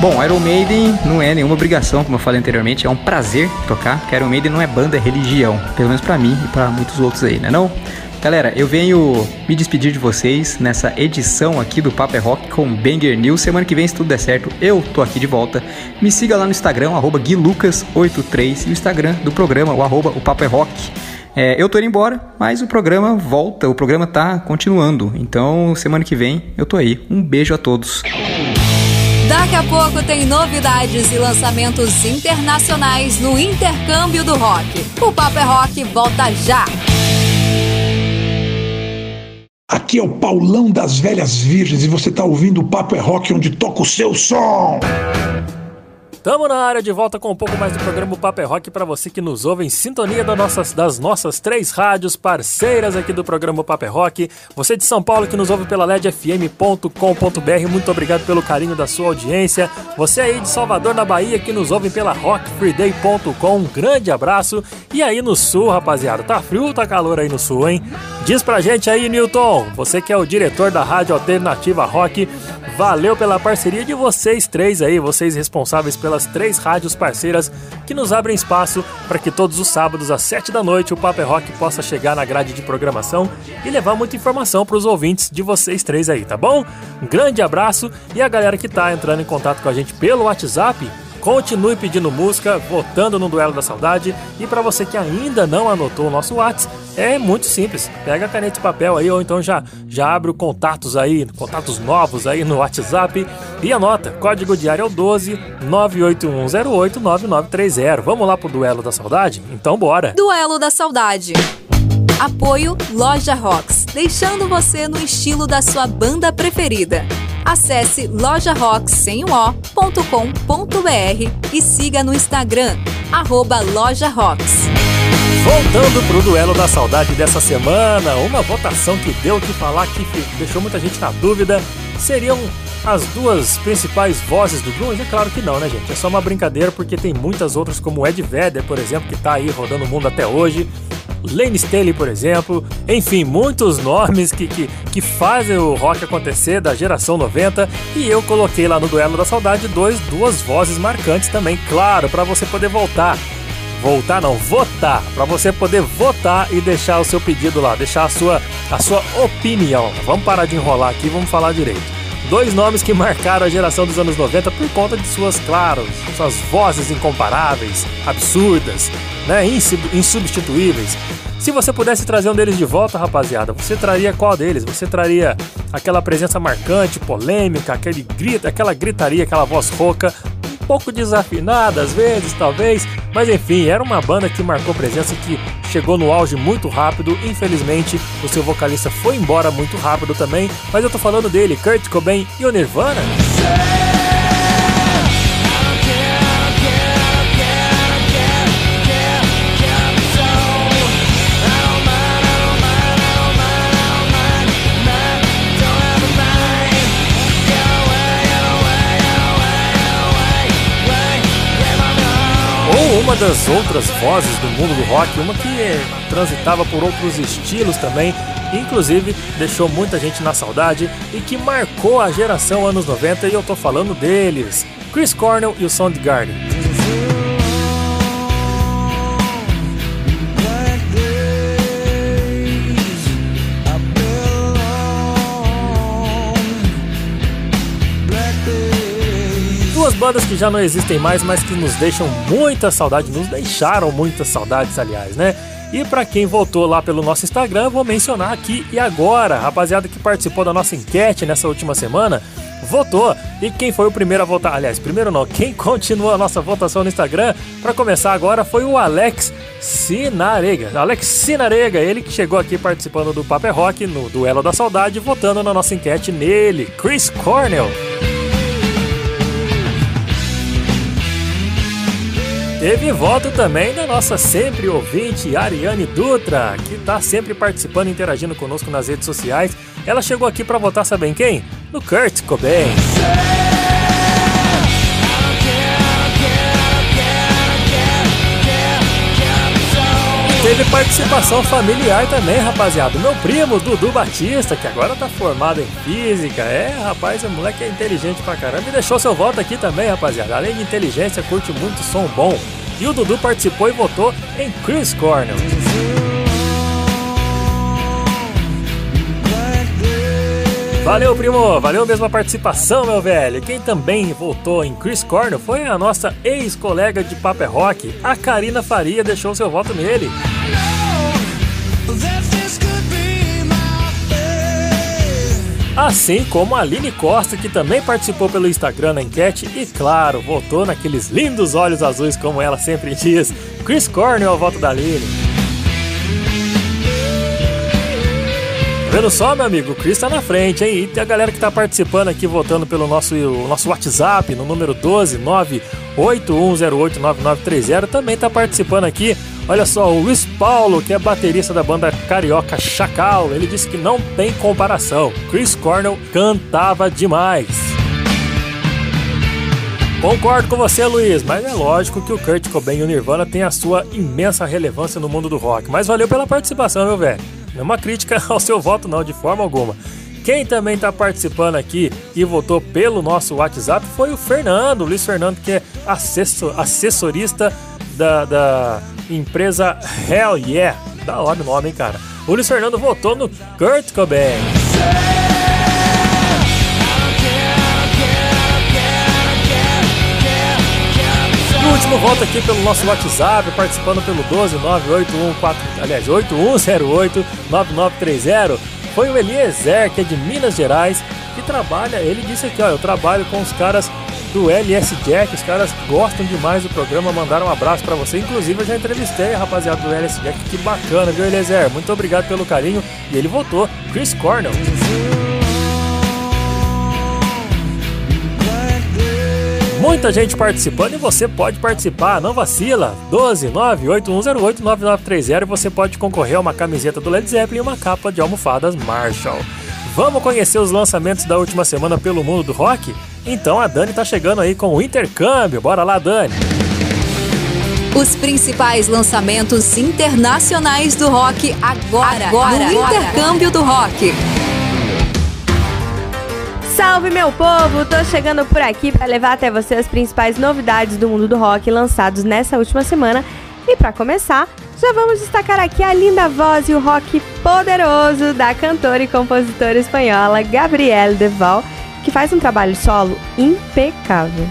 Bom, Iron Maiden não é nenhuma obrigação, como eu falei anteriormente, é um prazer tocar, porque Iron Maiden não é banda, é religião. Pelo menos para mim e para muitos outros aí, né não? Galera, eu venho me despedir de vocês nessa edição aqui do Paper é Rock com Banger News. Semana que vem, se tudo der certo, eu tô aqui de volta. Me siga lá no Instagram, arroba GuiLucas83 e o Instagram do programa, o arroba o Paper é Rock. É, eu tô indo embora, mas o programa volta, o programa tá continuando. Então, semana que vem eu tô aí. Um beijo a todos. Daqui a pouco tem novidades e lançamentos internacionais no intercâmbio do rock. O Papo é Rock volta já! Aqui é o Paulão das Velhas Virgens e você está ouvindo o Papo é Rock onde toca o seu som. Tamo na área de volta com um pouco mais do programa Papo é Rock para você que nos ouve em sintonia das nossas, das nossas três rádios parceiras aqui do programa Papo é Rock. Você de São Paulo que nos ouve pela ledfm.com.br, muito obrigado pelo carinho da sua audiência. Você aí de Salvador, na Bahia, que nos ouve pela rockfreeday.com, um grande abraço. E aí no sul, rapaziada, tá frio ou tá calor aí no sul, hein? Diz pra gente aí, Newton, você que é o diretor da Rádio Alternativa Rock, valeu pela parceria de vocês três aí, vocês responsáveis pelas três rádios parceiras que nos abrem espaço para que todos os sábados às sete da noite o Paper é Rock possa chegar na grade de programação e levar muita informação para os ouvintes de vocês três aí, tá bom? Um grande abraço e a galera que tá entrando em contato com a gente pelo WhatsApp, Continue pedindo música, votando no Duelo da Saudade. E para você que ainda não anotou o nosso WhatsApp, é muito simples. Pega a caneta e papel aí, ou então já, já abre contatos aí, contatos novos aí no WhatsApp e anota. Código diário é o 12 98108 9930. Vamos lá pro Duelo da Saudade? Então bora! Duelo da Saudade. Apoio Loja Rocks, deixando você no estilo da sua banda preferida. Acesse lojarocks.com.br e siga no Instagram, arroba Loja Rocks. Voltando pro duelo da saudade dessa semana, uma votação que deu o que falar, que deixou muita gente na dúvida, seriam as duas principais vozes do grunge? É claro que não, né, gente? É só uma brincadeira porque tem muitas outras, como Ed Vedder, por exemplo, que tá aí rodando o mundo até hoje. Lane Staley, por exemplo. Enfim, muitos nomes que, que, que fazem o rock acontecer da geração 90. E eu coloquei lá no Duelo da Saudade dois, duas vozes marcantes também, claro, para você poder voltar. Voltar não, votar, para você poder votar e deixar o seu pedido lá, deixar a sua, a sua opinião. Vamos parar de enrolar aqui, vamos falar direito. Dois nomes que marcaram a geração dos anos 90 por conta de suas, claro, suas vozes incomparáveis, absurdas, né, insubstituíveis. Se você pudesse trazer um deles de volta, rapaziada, você traria qual deles? Você traria aquela presença marcante, polêmica, aquele grito, aquela gritaria, aquela voz rouca, pouco desafinada às vezes, talvez, mas enfim, era uma banda que marcou presença que chegou no auge muito rápido. Infelizmente, o seu vocalista foi embora muito rápido também, mas eu tô falando dele, Kurt Cobain e o Nirvana. Das outras vozes do mundo do rock, uma que transitava por outros estilos também, inclusive deixou muita gente na saudade e que marcou a geração anos 90 e eu tô falando deles, Chris Cornell e o Soundgarden. Duas bandas que já não existem mais, mas que nos deixam muita saudade, nos deixaram muitas saudades, aliás, né? E para quem voltou lá pelo nosso Instagram, vou mencionar aqui e agora, rapaziada que participou da nossa enquete nessa última semana, votou. E quem foi o primeiro a votar? Aliás, primeiro não, quem *laughs* continuou a nossa votação no Instagram, para começar agora, foi o Alex Sinarega. Alex Sinarega, ele que chegou aqui participando do Paper Rock no Duelo da Saudade, votando na nossa enquete nele, Chris Cornell. Teve voto também da nossa sempre ouvinte Ariane Dutra, que está sempre participando e interagindo conosco nas redes sociais. Ela chegou aqui para votar, sabem quem? No Kurt Cobain. Teve participação familiar também, rapaziada. Meu primo, Dudu Batista, que agora tá formado em física. É, rapaz, o moleque é inteligente pra caramba. E deixou seu voto aqui também, rapaziada. Além de inteligência, curte muito som bom. E o Dudu participou e votou em Chris Cornell. Valeu, primo! Valeu mesmo a participação, meu velho! Quem também votou em Chris Cornell foi a nossa ex-colega de Paper Rock, a Karina Faria, deixou seu voto nele. Assim como a Aline Costa, que também participou pelo Instagram na enquete e, claro, votou naqueles lindos olhos azuis, como ela sempre diz. Chris Cornell ao voto da Aline. Vendo só, meu amigo, o Chris tá na frente, hein? E tem a galera que tá participando aqui, votando pelo nosso, nosso WhatsApp, no número 12981089930, também tá participando aqui. Olha só, o Luiz Paulo, que é baterista da banda carioca Chacal, ele disse que não tem comparação. Chris Cornell cantava demais. Concordo com você, Luiz, mas é lógico que o Kurt Cobain e o Nirvana têm a sua imensa relevância no mundo do rock. Mas valeu pela participação, meu velho. Não é uma crítica *laughs* ao seu voto, não, de forma alguma. Quem também está participando aqui e votou pelo nosso WhatsApp foi o Fernando, o Luiz Fernando, que é assessor, assessorista da, da empresa Hell Yeah. Da hora o nome, hein, cara. O Luiz Fernando votou no Kurt Cobain. Último voto aqui pelo nosso WhatsApp, participando pelo 1298114, aliás, 81089930, foi o Eliezer, que é de Minas Gerais, que trabalha, ele disse aqui, ó, eu trabalho com os caras do LS Jack. Os caras gostam demais do programa, mandaram um abraço para você. Inclusive, eu já entrevistei a rapaziada do LS Jack. Que bacana, viu, Eliezer? Muito obrigado pelo carinho. E ele votou, Chris Cornell. Muita gente participando e você pode participar, não vacila. 12 98108 9930 e você pode concorrer a uma camiseta do Led Zeppelin e uma capa de almofadas Marshall. Vamos conhecer os lançamentos da última semana pelo mundo do rock? Então a Dani tá chegando aí com o intercâmbio. Bora lá, Dani! Os principais lançamentos internacionais do rock agora, agora no agora, intercâmbio agora. do rock. Salve meu povo! Tô chegando por aqui para levar até você as principais novidades do mundo do rock lançados nessa última semana. E para começar, já vamos destacar aqui a linda voz e o rock poderoso da cantora e compositora espanhola Gabrielle Deval, que faz um trabalho solo impecável.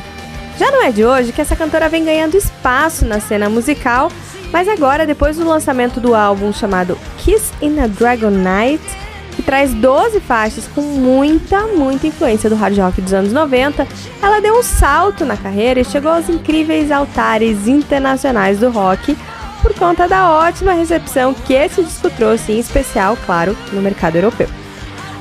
Já não é de hoje que essa cantora vem ganhando espaço na cena musical, mas agora, depois do lançamento do álbum chamado Kiss in a Dragon Night, que traz 12 faixas com muita, muita influência do hard rock dos anos 90, ela deu um salto na carreira e chegou aos incríveis altares internacionais do rock por conta da ótima recepção que esse disco trouxe, em especial, claro, no mercado europeu.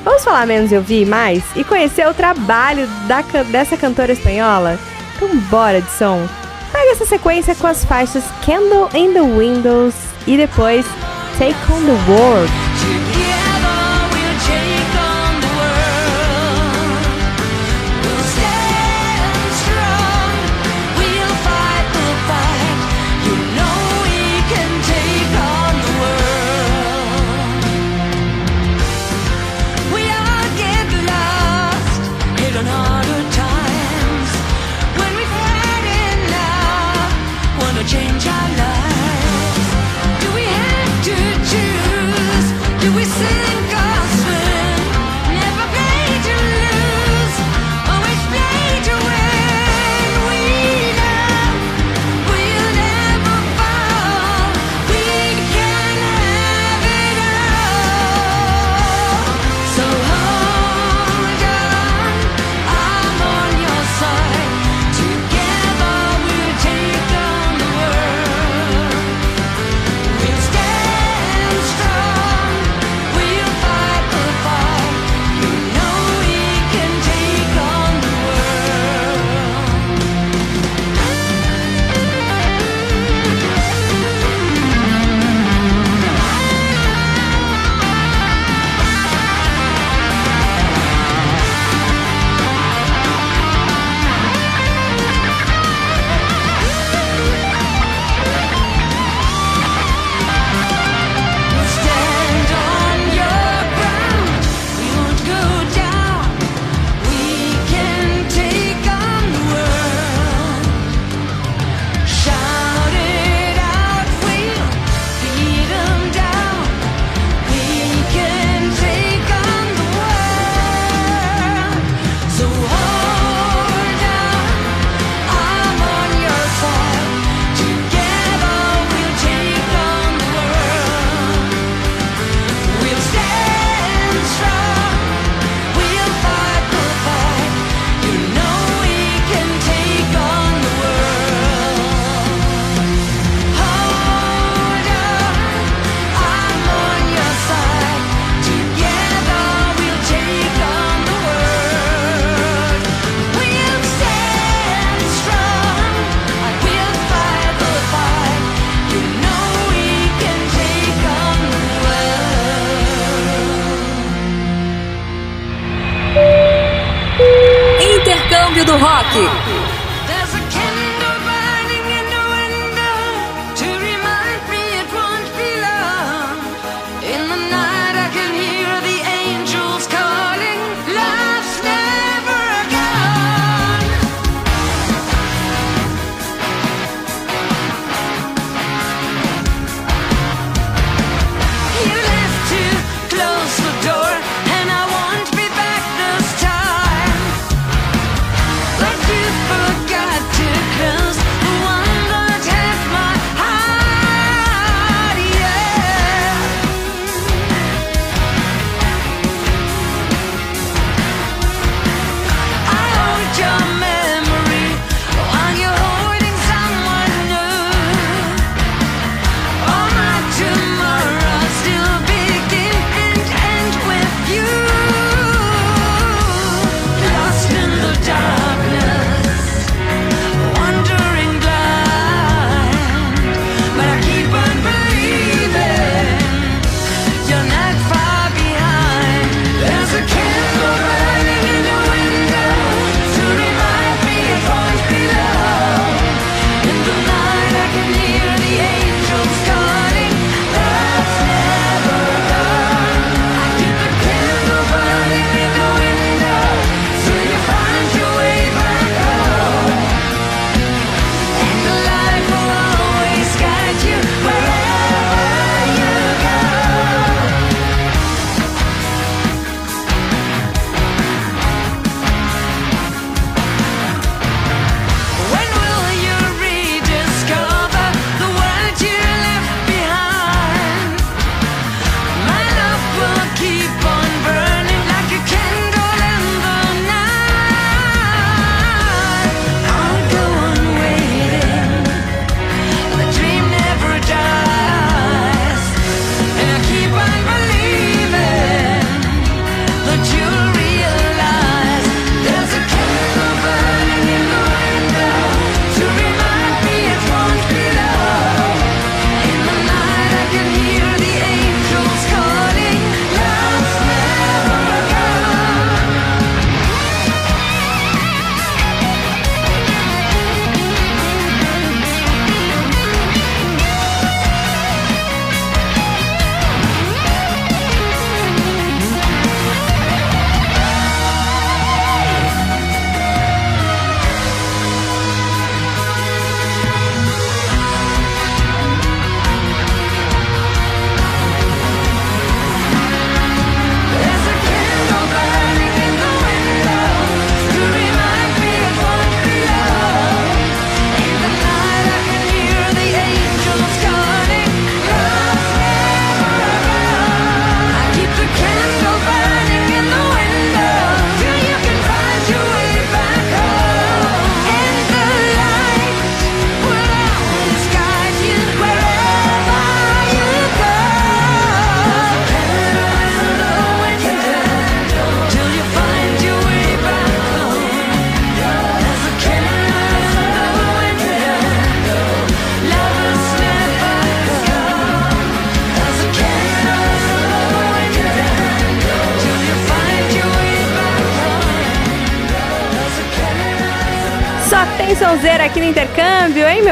Vamos falar menos eu vi mais e conhecer o trabalho da, dessa cantora espanhola? Então bora de som! Pega essa sequência com as faixas Candle in the Windows e depois Take on the World.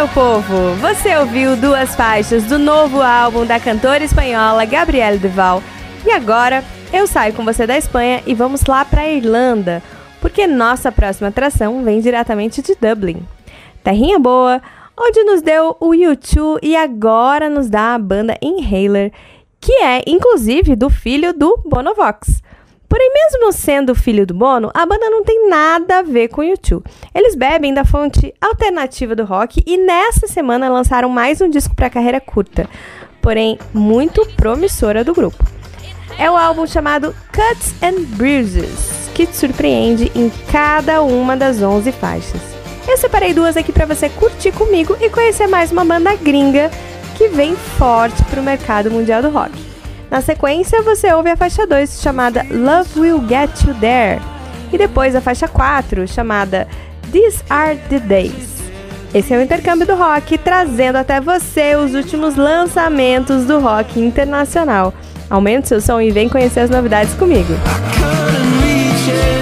Meu povo? Você ouviu duas faixas do novo álbum da cantora espanhola Gabrielle Duval. E agora eu saio com você da Espanha e vamos lá pra Irlanda, porque nossa próxima atração vem diretamente de Dublin. Terrinha boa, onde nos deu o U2 e agora nos dá a banda Inhaler, que é inclusive do filho do Bonovox. Porém, mesmo sendo filho do Bono, a banda não tem nada a ver com o U2. Eles bebem da fonte alternativa do rock e nessa semana lançaram mais um disco para carreira curta, porém muito promissora do grupo. É o álbum chamado Cuts and Bruises, que te surpreende em cada uma das 11 faixas. Eu separei duas aqui para você curtir comigo e conhecer mais uma banda gringa que vem forte para o mercado mundial do rock. Na sequência, você ouve a faixa 2, chamada Love Will Get You There, e depois a faixa 4, chamada These Are the Days. Esse é o intercâmbio do rock, trazendo até você os últimos lançamentos do rock internacional. Aumente seu som e vem conhecer as novidades comigo. couldn't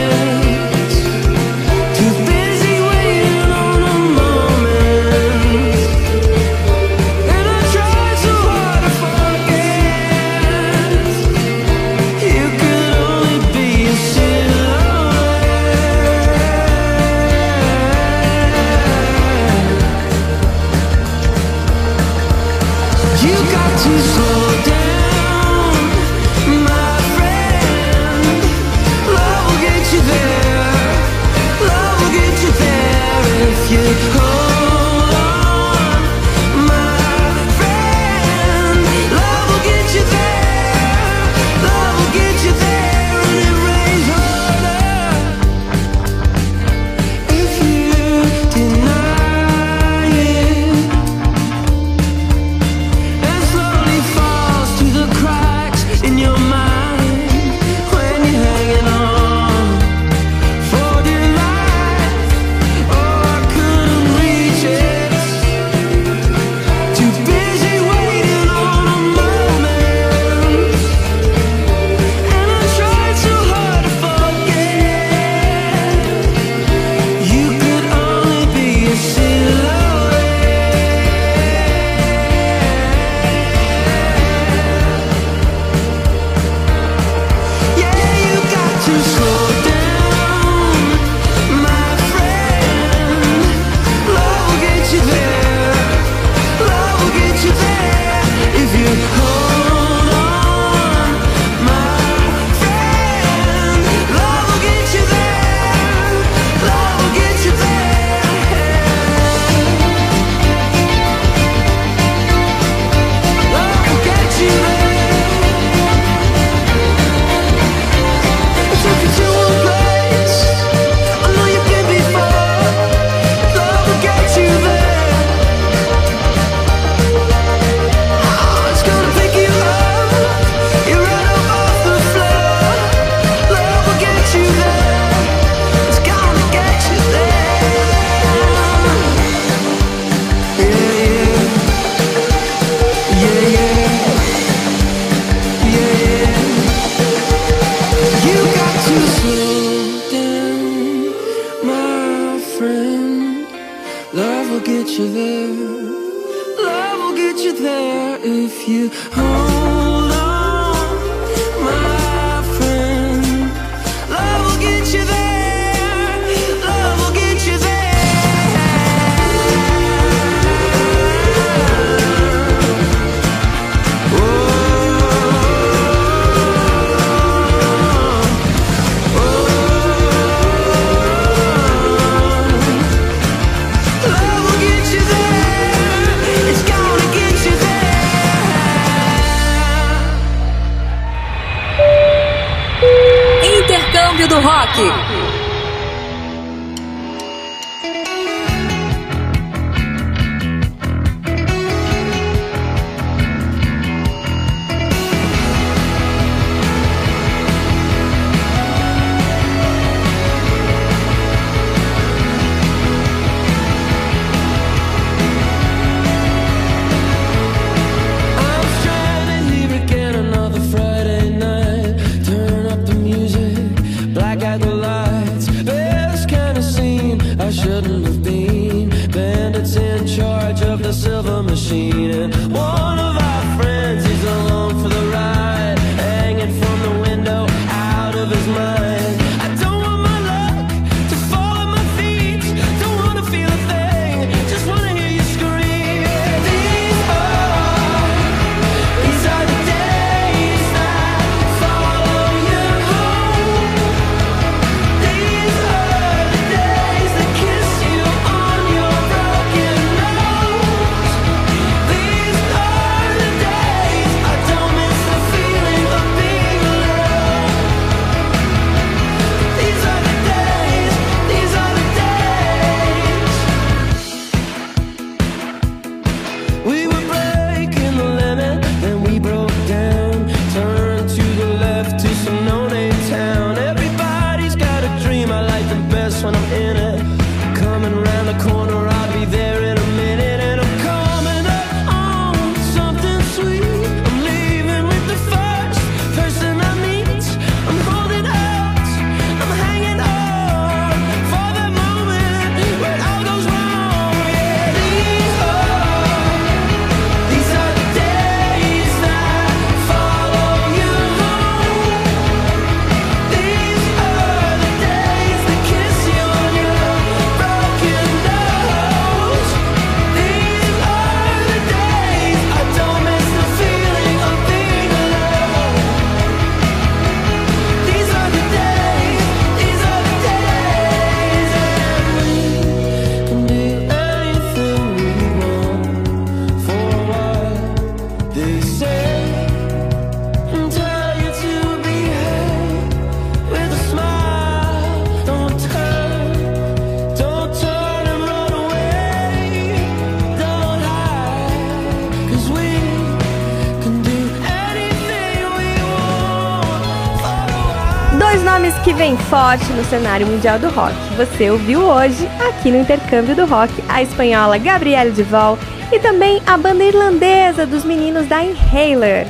cenário mundial do rock. Você ouviu hoje, aqui no Intercâmbio do Rock, a espanhola Gabrielle Duval e também a banda irlandesa dos meninos da Inhaler.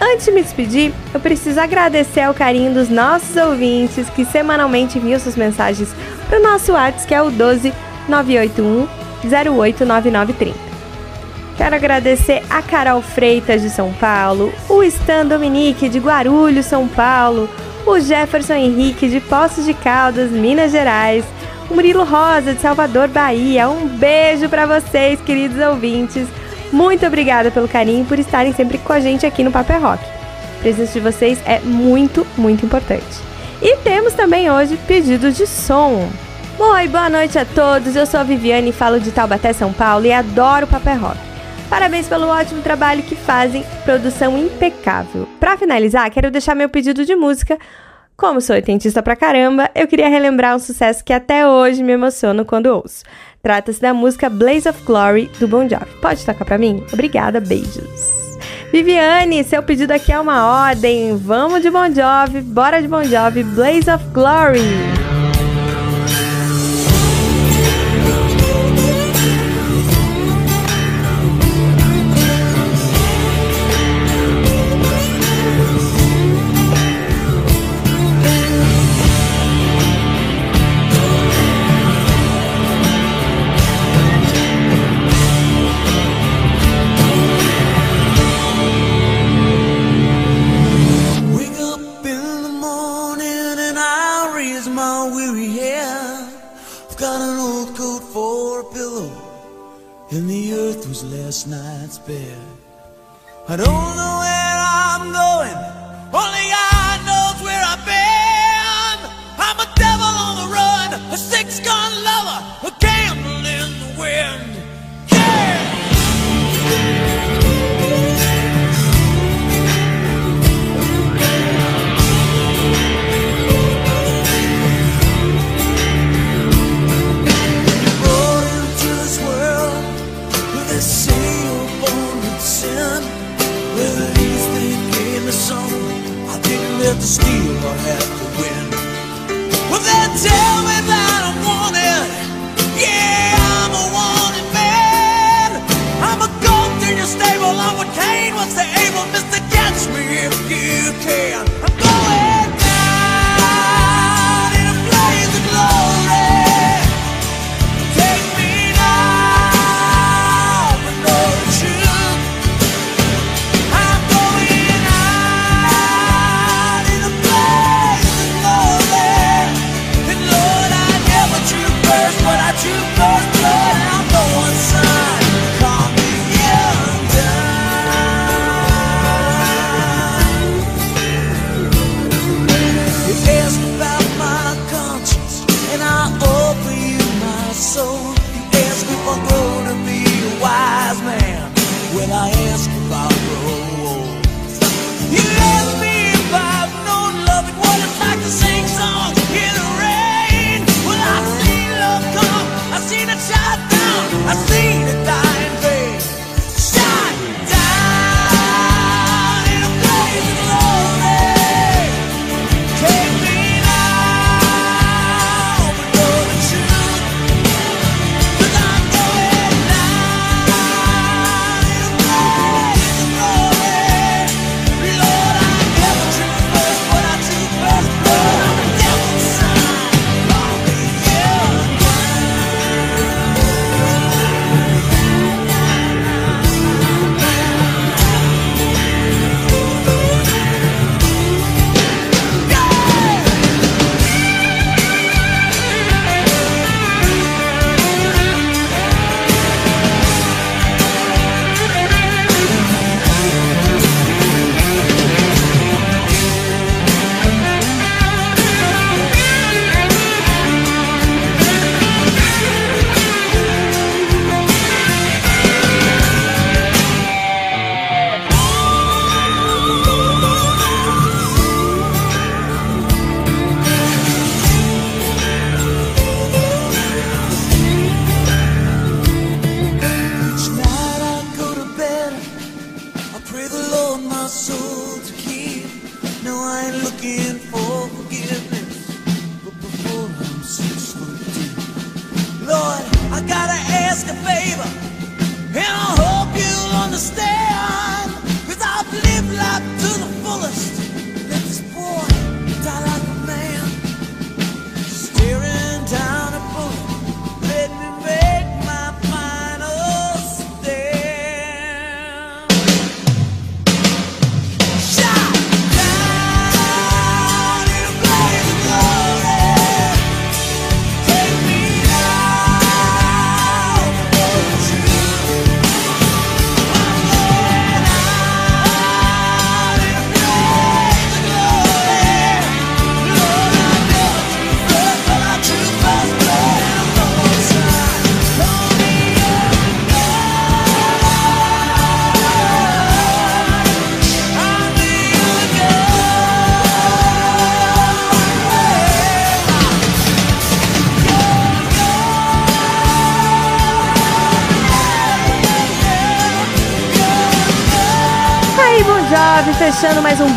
Antes de me despedir, eu preciso agradecer ao carinho dos nossos ouvintes que semanalmente enviam suas mensagens para o nosso WhatsApp, que é o 12 981 089930. Quero agradecer a Carol Freitas de São Paulo, o Stan Dominique de Guarulhos, São Paulo, o Jefferson Henrique de Poços de Caldas, Minas Gerais, o Murilo Rosa de Salvador, Bahia. Um beijo para vocês, queridos ouvintes. Muito obrigada pelo carinho e por estarem sempre com a gente aqui no Paper Rock. A presença de vocês é muito, muito importante. E temos também hoje pedidos de som. Oi, boa noite a todos. Eu sou a Viviane, falo de Taubaté, São Paulo e adoro o Paper Rock. Parabéns pelo ótimo trabalho que fazem, produção impecável. Para finalizar, quero deixar meu pedido de música. Como sou oitentista pra caramba, eu queria relembrar um sucesso que até hoje me emociona quando ouço. Trata-se da música Blaze of Glory do Bon Jovi. Pode tocar pra mim? Obrigada, beijos. Viviane, seu pedido aqui é uma ordem. Vamos de Bon Jovi, bora de Bon Jovi, Blaze of Glory.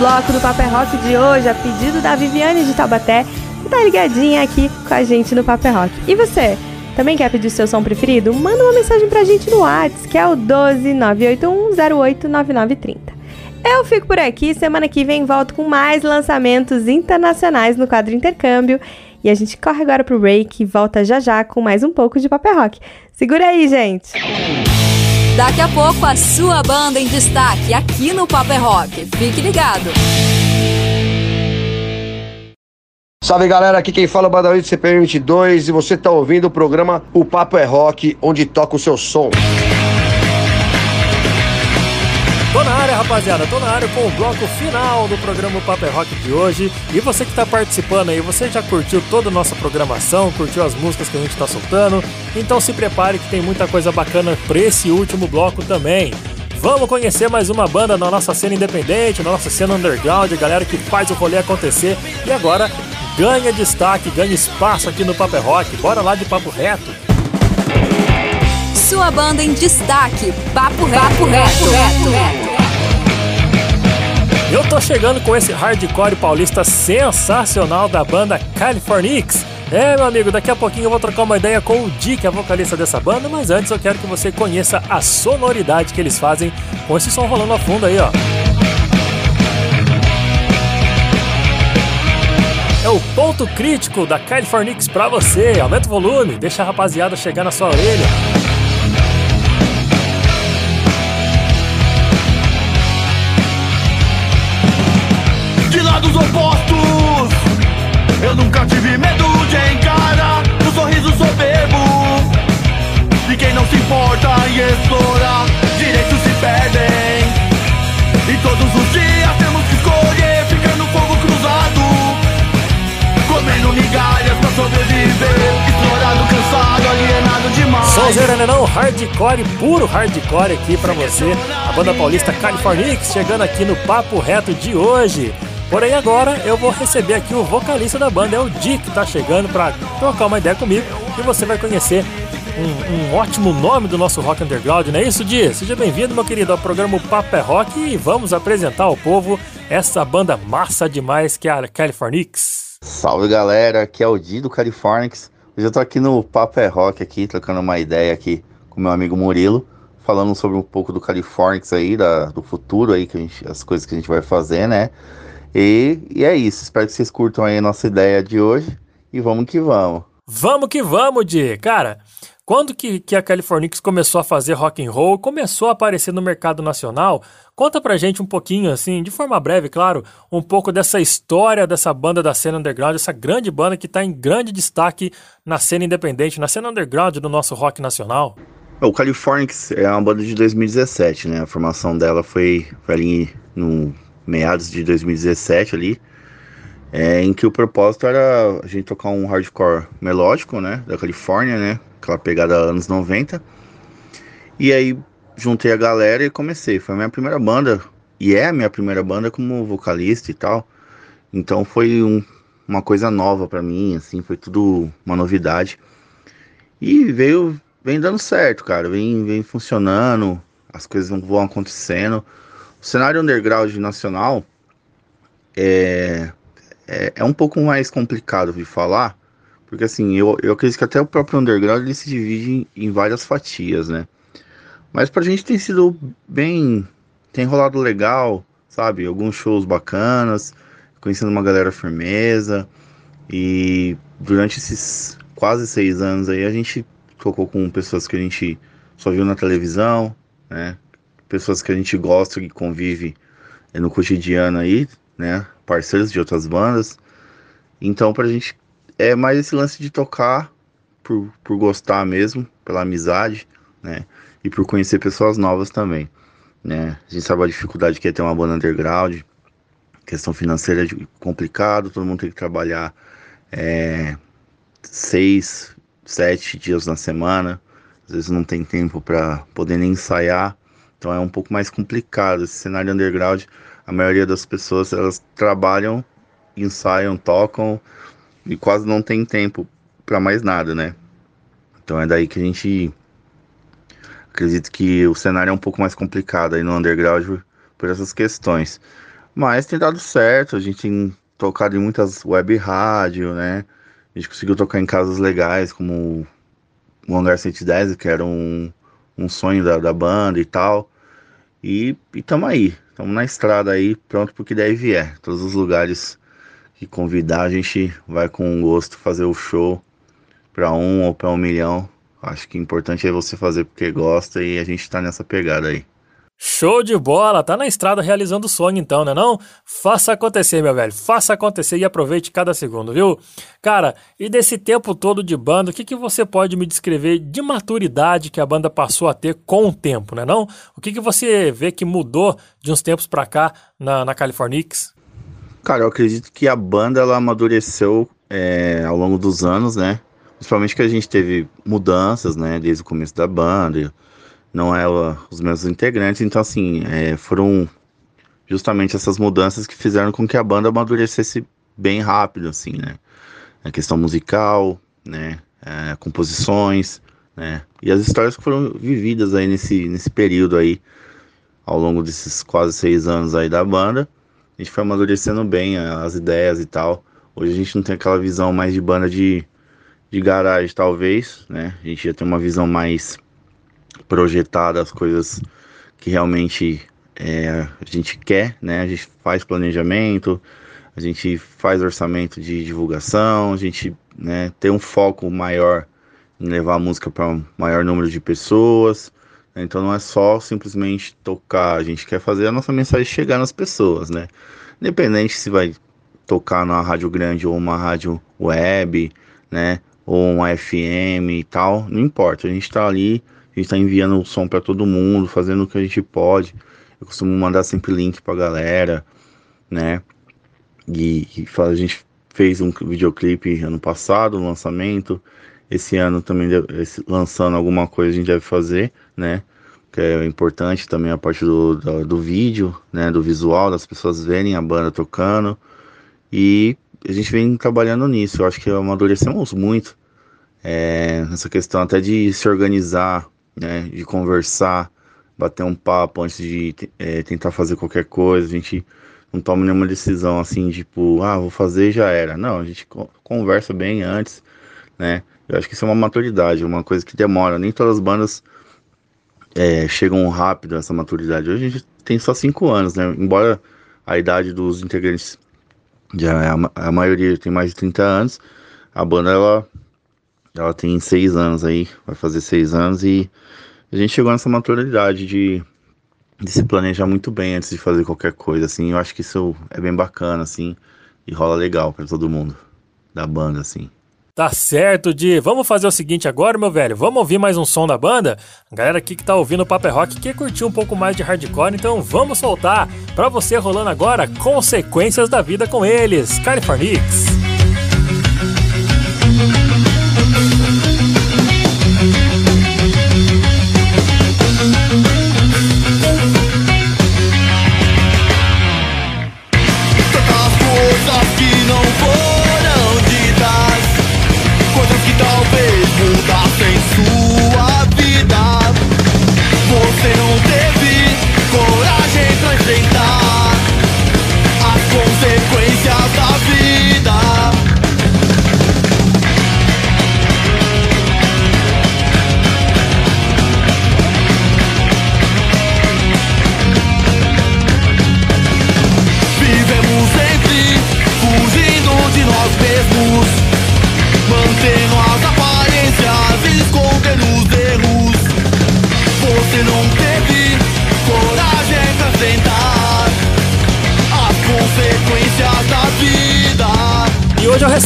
Bloco do Paper Rock de hoje, a pedido da Viviane de Taubaté, que tá ligadinha aqui com a gente no Paper Rock. E você, também quer pedir o seu som preferido? Manda uma mensagem pra gente no WhatsApp, que é o 12981089930. Eu fico por aqui, semana que vem volto com mais lançamentos internacionais no quadro Intercâmbio. E a gente corre agora pro break e volta já já com mais um pouco de Paper Rock. Segura aí, gente! Daqui a pouco a sua banda em destaque aqui no Paper Rock. Fique ligado. Salve galera, aqui quem fala é o Badawi do CPM 22 e você tá ouvindo o programa O Papo é Rock, onde toca o seu som. Rapaziada, tô na área com o bloco final do programa Paper Rock de hoje. E você que tá participando aí, você já curtiu toda a nossa programação, curtiu as músicas que a gente tá soltando? Então se prepare que tem muita coisa bacana pra esse último bloco também. Vamos conhecer mais uma banda na nossa cena independente, na nossa cena underground, galera que faz o rolê acontecer e agora ganha destaque, ganha espaço aqui no Paper Rock. Bora lá de papo reto. Sua banda em destaque. Papo reto. Papo reto. Eu tô chegando com esse hardcore paulista sensacional da banda Californix. É, meu amigo, daqui a pouquinho eu vou trocar uma ideia com o Di, que é vocalista dessa banda, mas antes eu quero que você conheça a sonoridade que eles fazem com esse som rolando ao fundo aí, ó. É o ponto crítico da Californix pra você. Aumenta o volume, deixa a rapaziada chegar na sua orelha. Opostos. Eu nunca tive medo de encarar o sorriso soberbo de quem não se importa em explorar. Direitos se perdem e todos os dias temos que escolher ficar no fogo cruzado, comendo migalhas pra sobreviver, explorado, cansado, alienado demais. Sonzeira, né não? Hardcore, puro hardcore aqui pra você. A banda paulista Californix chegando aqui no Papo Reto de hoje. Porém agora eu vou receber aqui o vocalista da banda, é o Dick, que tá chegando pra trocar uma ideia comigo e você vai conhecer um, um ótimo nome do nosso rock underground, não é isso, Di? Seja bem-vindo, meu querido, ao programa O Papo é Rock e vamos apresentar ao povo essa banda massa demais que é a Californix. Salve galera, aqui é o Di do Californix. Hoje eu tô aqui no Papo é Rock aqui, trocando uma ideia aqui com meu amigo Murilo, falando sobre um pouco do Californix aí, da, do futuro aí, que a gente, as coisas que a gente vai fazer, né? E, e é isso, espero que vocês curtam aí a nossa ideia de hoje e vamos que vamos. Vamos que vamos, Di! Cara, quando que, que a Californix começou a fazer rock and roll, começou a aparecer no mercado nacional, conta pra gente um pouquinho, assim, de forma breve, claro, um pouco dessa história dessa banda da cena underground, essa grande banda que tá em grande destaque na cena independente, na cena underground do nosso rock nacional. O Californix é uma banda de 2017, né? A formação dela foi, foi ali no meados de 2017 ali, é, em que o propósito era a gente tocar um hardcore melódico, né, da Califórnia, né, aquela pegada anos 90. E aí juntei a galera e comecei. Foi a minha primeira banda, e é a minha primeira banda como vocalista e tal. Então foi um, uma coisa nova para mim, assim, foi tudo uma novidade. E veio, vem dando certo, cara, vem, vem funcionando, as coisas vão acontecendo. O cenário underground nacional é, é, é, um pouco mais complicado de falar, porque assim, eu, eu acredito que até o próprio underground ele se divide em, em várias fatias, né? Mas pra gente tem sido bem. tem rolado legal, sabe? Alguns shows bacanas, conhecendo uma galera firmeza. E durante esses quase seis anos aí a gente tocou com pessoas que a gente só viu na televisão, né? Pessoas que a gente gosta e convive no cotidiano aí, né? Parceiros de outras bandas. Então, pra gente é mais esse lance de tocar por, por gostar mesmo, pela amizade, né? E por conhecer pessoas novas também, né? A gente sabe a dificuldade que é ter uma banda underground, questão financeira é complicado, todo mundo tem que trabalhar é, seis, sete dias na semana, às vezes não tem tempo para poder nem ensaiar, então é um pouco mais complicado. Esse cenário underground, a maioria das pessoas elas trabalham, ensaiam, tocam e quase não tem tempo para mais nada, né? Então é daí que a gente acredito que o cenário é um pouco mais complicado aí no underground por essas questões. Mas tem dado certo, a gente tem tocado em muitas web rádio, né? A gente conseguiu tocar em casas legais, como o Hangar 110, que era um, um sonho da, da banda e tal. E estamos aí, estamos na estrada aí, pronto porque daí vier. Todos os lugares que convidar, a gente vai com gosto fazer o show para um ou para um milhão. Acho que o importante é você fazer porque gosta e a gente está nessa pegada aí. Show de bola! Tá na estrada realizando o sonho então, né não? Faça acontecer, meu velho. Faça acontecer e aproveite cada segundo, viu? Cara, e desse tempo todo de banda, o que, que você pode me descrever de maturidade que a banda passou a ter com o tempo, né não? O que, que você vê que mudou de uns tempos pra cá na, na Californix? Cara, eu acredito que a banda ela amadureceu é, ao longo dos anos, né? Principalmente que a gente teve mudanças, né? Desde o começo da banda não é os mesmos integrantes, então assim, é, foram justamente essas mudanças que fizeram com que a banda amadurecesse bem rápido, assim, né? A questão musical, né? É, composições, né? E as histórias que foram vividas aí nesse, nesse período aí, ao longo desses quase seis anos aí da banda, a gente foi amadurecendo bem as ideias e tal. Hoje a gente não tem aquela visão mais de banda de, de garagem, talvez, né? A gente já tem uma visão mais projetada, as coisas que realmente é, a gente quer, né? A gente faz planejamento, a gente faz orçamento de divulgação, a gente né, tem um foco maior em levar a música para um maior número de pessoas. Então não é só simplesmente tocar, a gente quer fazer a nossa mensagem chegar nas pessoas, né? Independente se vai tocar numa rádio grande ou uma rádio web, né? Ou uma FM e tal, não importa. A gente tá ali, gente tá enviando o som para todo mundo, fazendo o que a gente pode. Eu costumo mandar sempre link pra galera, né? E, e a gente fez um videoclipe ano passado, um lançamento. Esse ano também esse, lançando alguma coisa a gente deve fazer, né? Que é importante também a parte do, do, do, vídeo, né? Do visual, das pessoas verem a banda tocando. E a gente vem trabalhando nisso. Eu acho que amadurecemos muito é, questão até de se organizar, né? De conversar, bater um papo antes de é, tentar fazer qualquer coisa. A gente não toma nenhuma decisão assim, tipo, ah, vou fazer e já era. Não, a gente conversa bem antes, né? Eu acho que isso é uma maturidade, uma coisa que demora. Nem todas as bandas é, chegam rápido a essa maturidade. Hoje a gente tem só cinco anos, né? Embora a idade dos integrantes já é a, a maioria tem mais de 30 anos, a banda ela, ela tem seis anos aí, vai fazer seis anos e a gente chegou nessa maturidade de de se planejar muito bem antes de fazer qualquer coisa, assim. Eu acho que isso é bem bacana, assim, e rola legal para todo mundo da banda, assim. Tá certo, Di. Vamos fazer o seguinte agora, meu velho. Vamos ouvir mais um som da banda? A galera aqui que tá ouvindo o Paper Rock quer curtir um pouco mais de hardcore, então vamos soltar. Pra você rolando agora, Consequências da Vida com eles, Californix.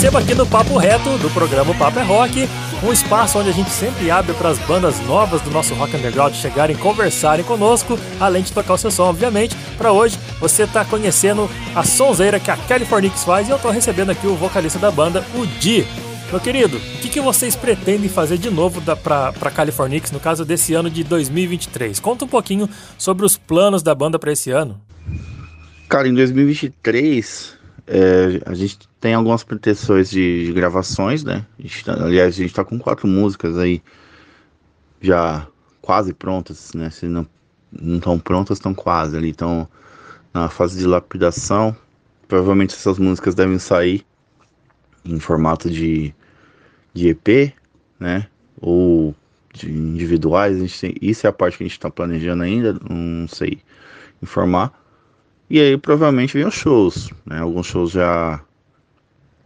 Recebo aqui no Papo Reto, do programa Papo é Rock, um espaço onde a gente sempre abre para as bandas novas do nosso rock underground chegarem conversarem conosco, além de tocar o seu som, obviamente. Para hoje, você está conhecendo a sonzeira que a Californix faz e eu estou recebendo aqui o vocalista da banda, o Di. Meu querido, o que, que vocês pretendem fazer de novo para a Californix, no caso desse ano de 2023? Conta um pouquinho sobre os planos da banda para esse ano. Cara, em 2023 é, a gente tem algumas pretensões de, de gravações, né? A gente, tá, aliás, a gente tá com quatro músicas aí já quase prontas, né? Se não estão prontas, estão quase ali, estão na fase de lapidação. Provavelmente essas músicas devem sair em formato de, de EP, né? Ou de individuais. A gente tem, isso é a parte que a gente está planejando ainda, não sei informar. E aí provavelmente vem os shows, né? Alguns shows já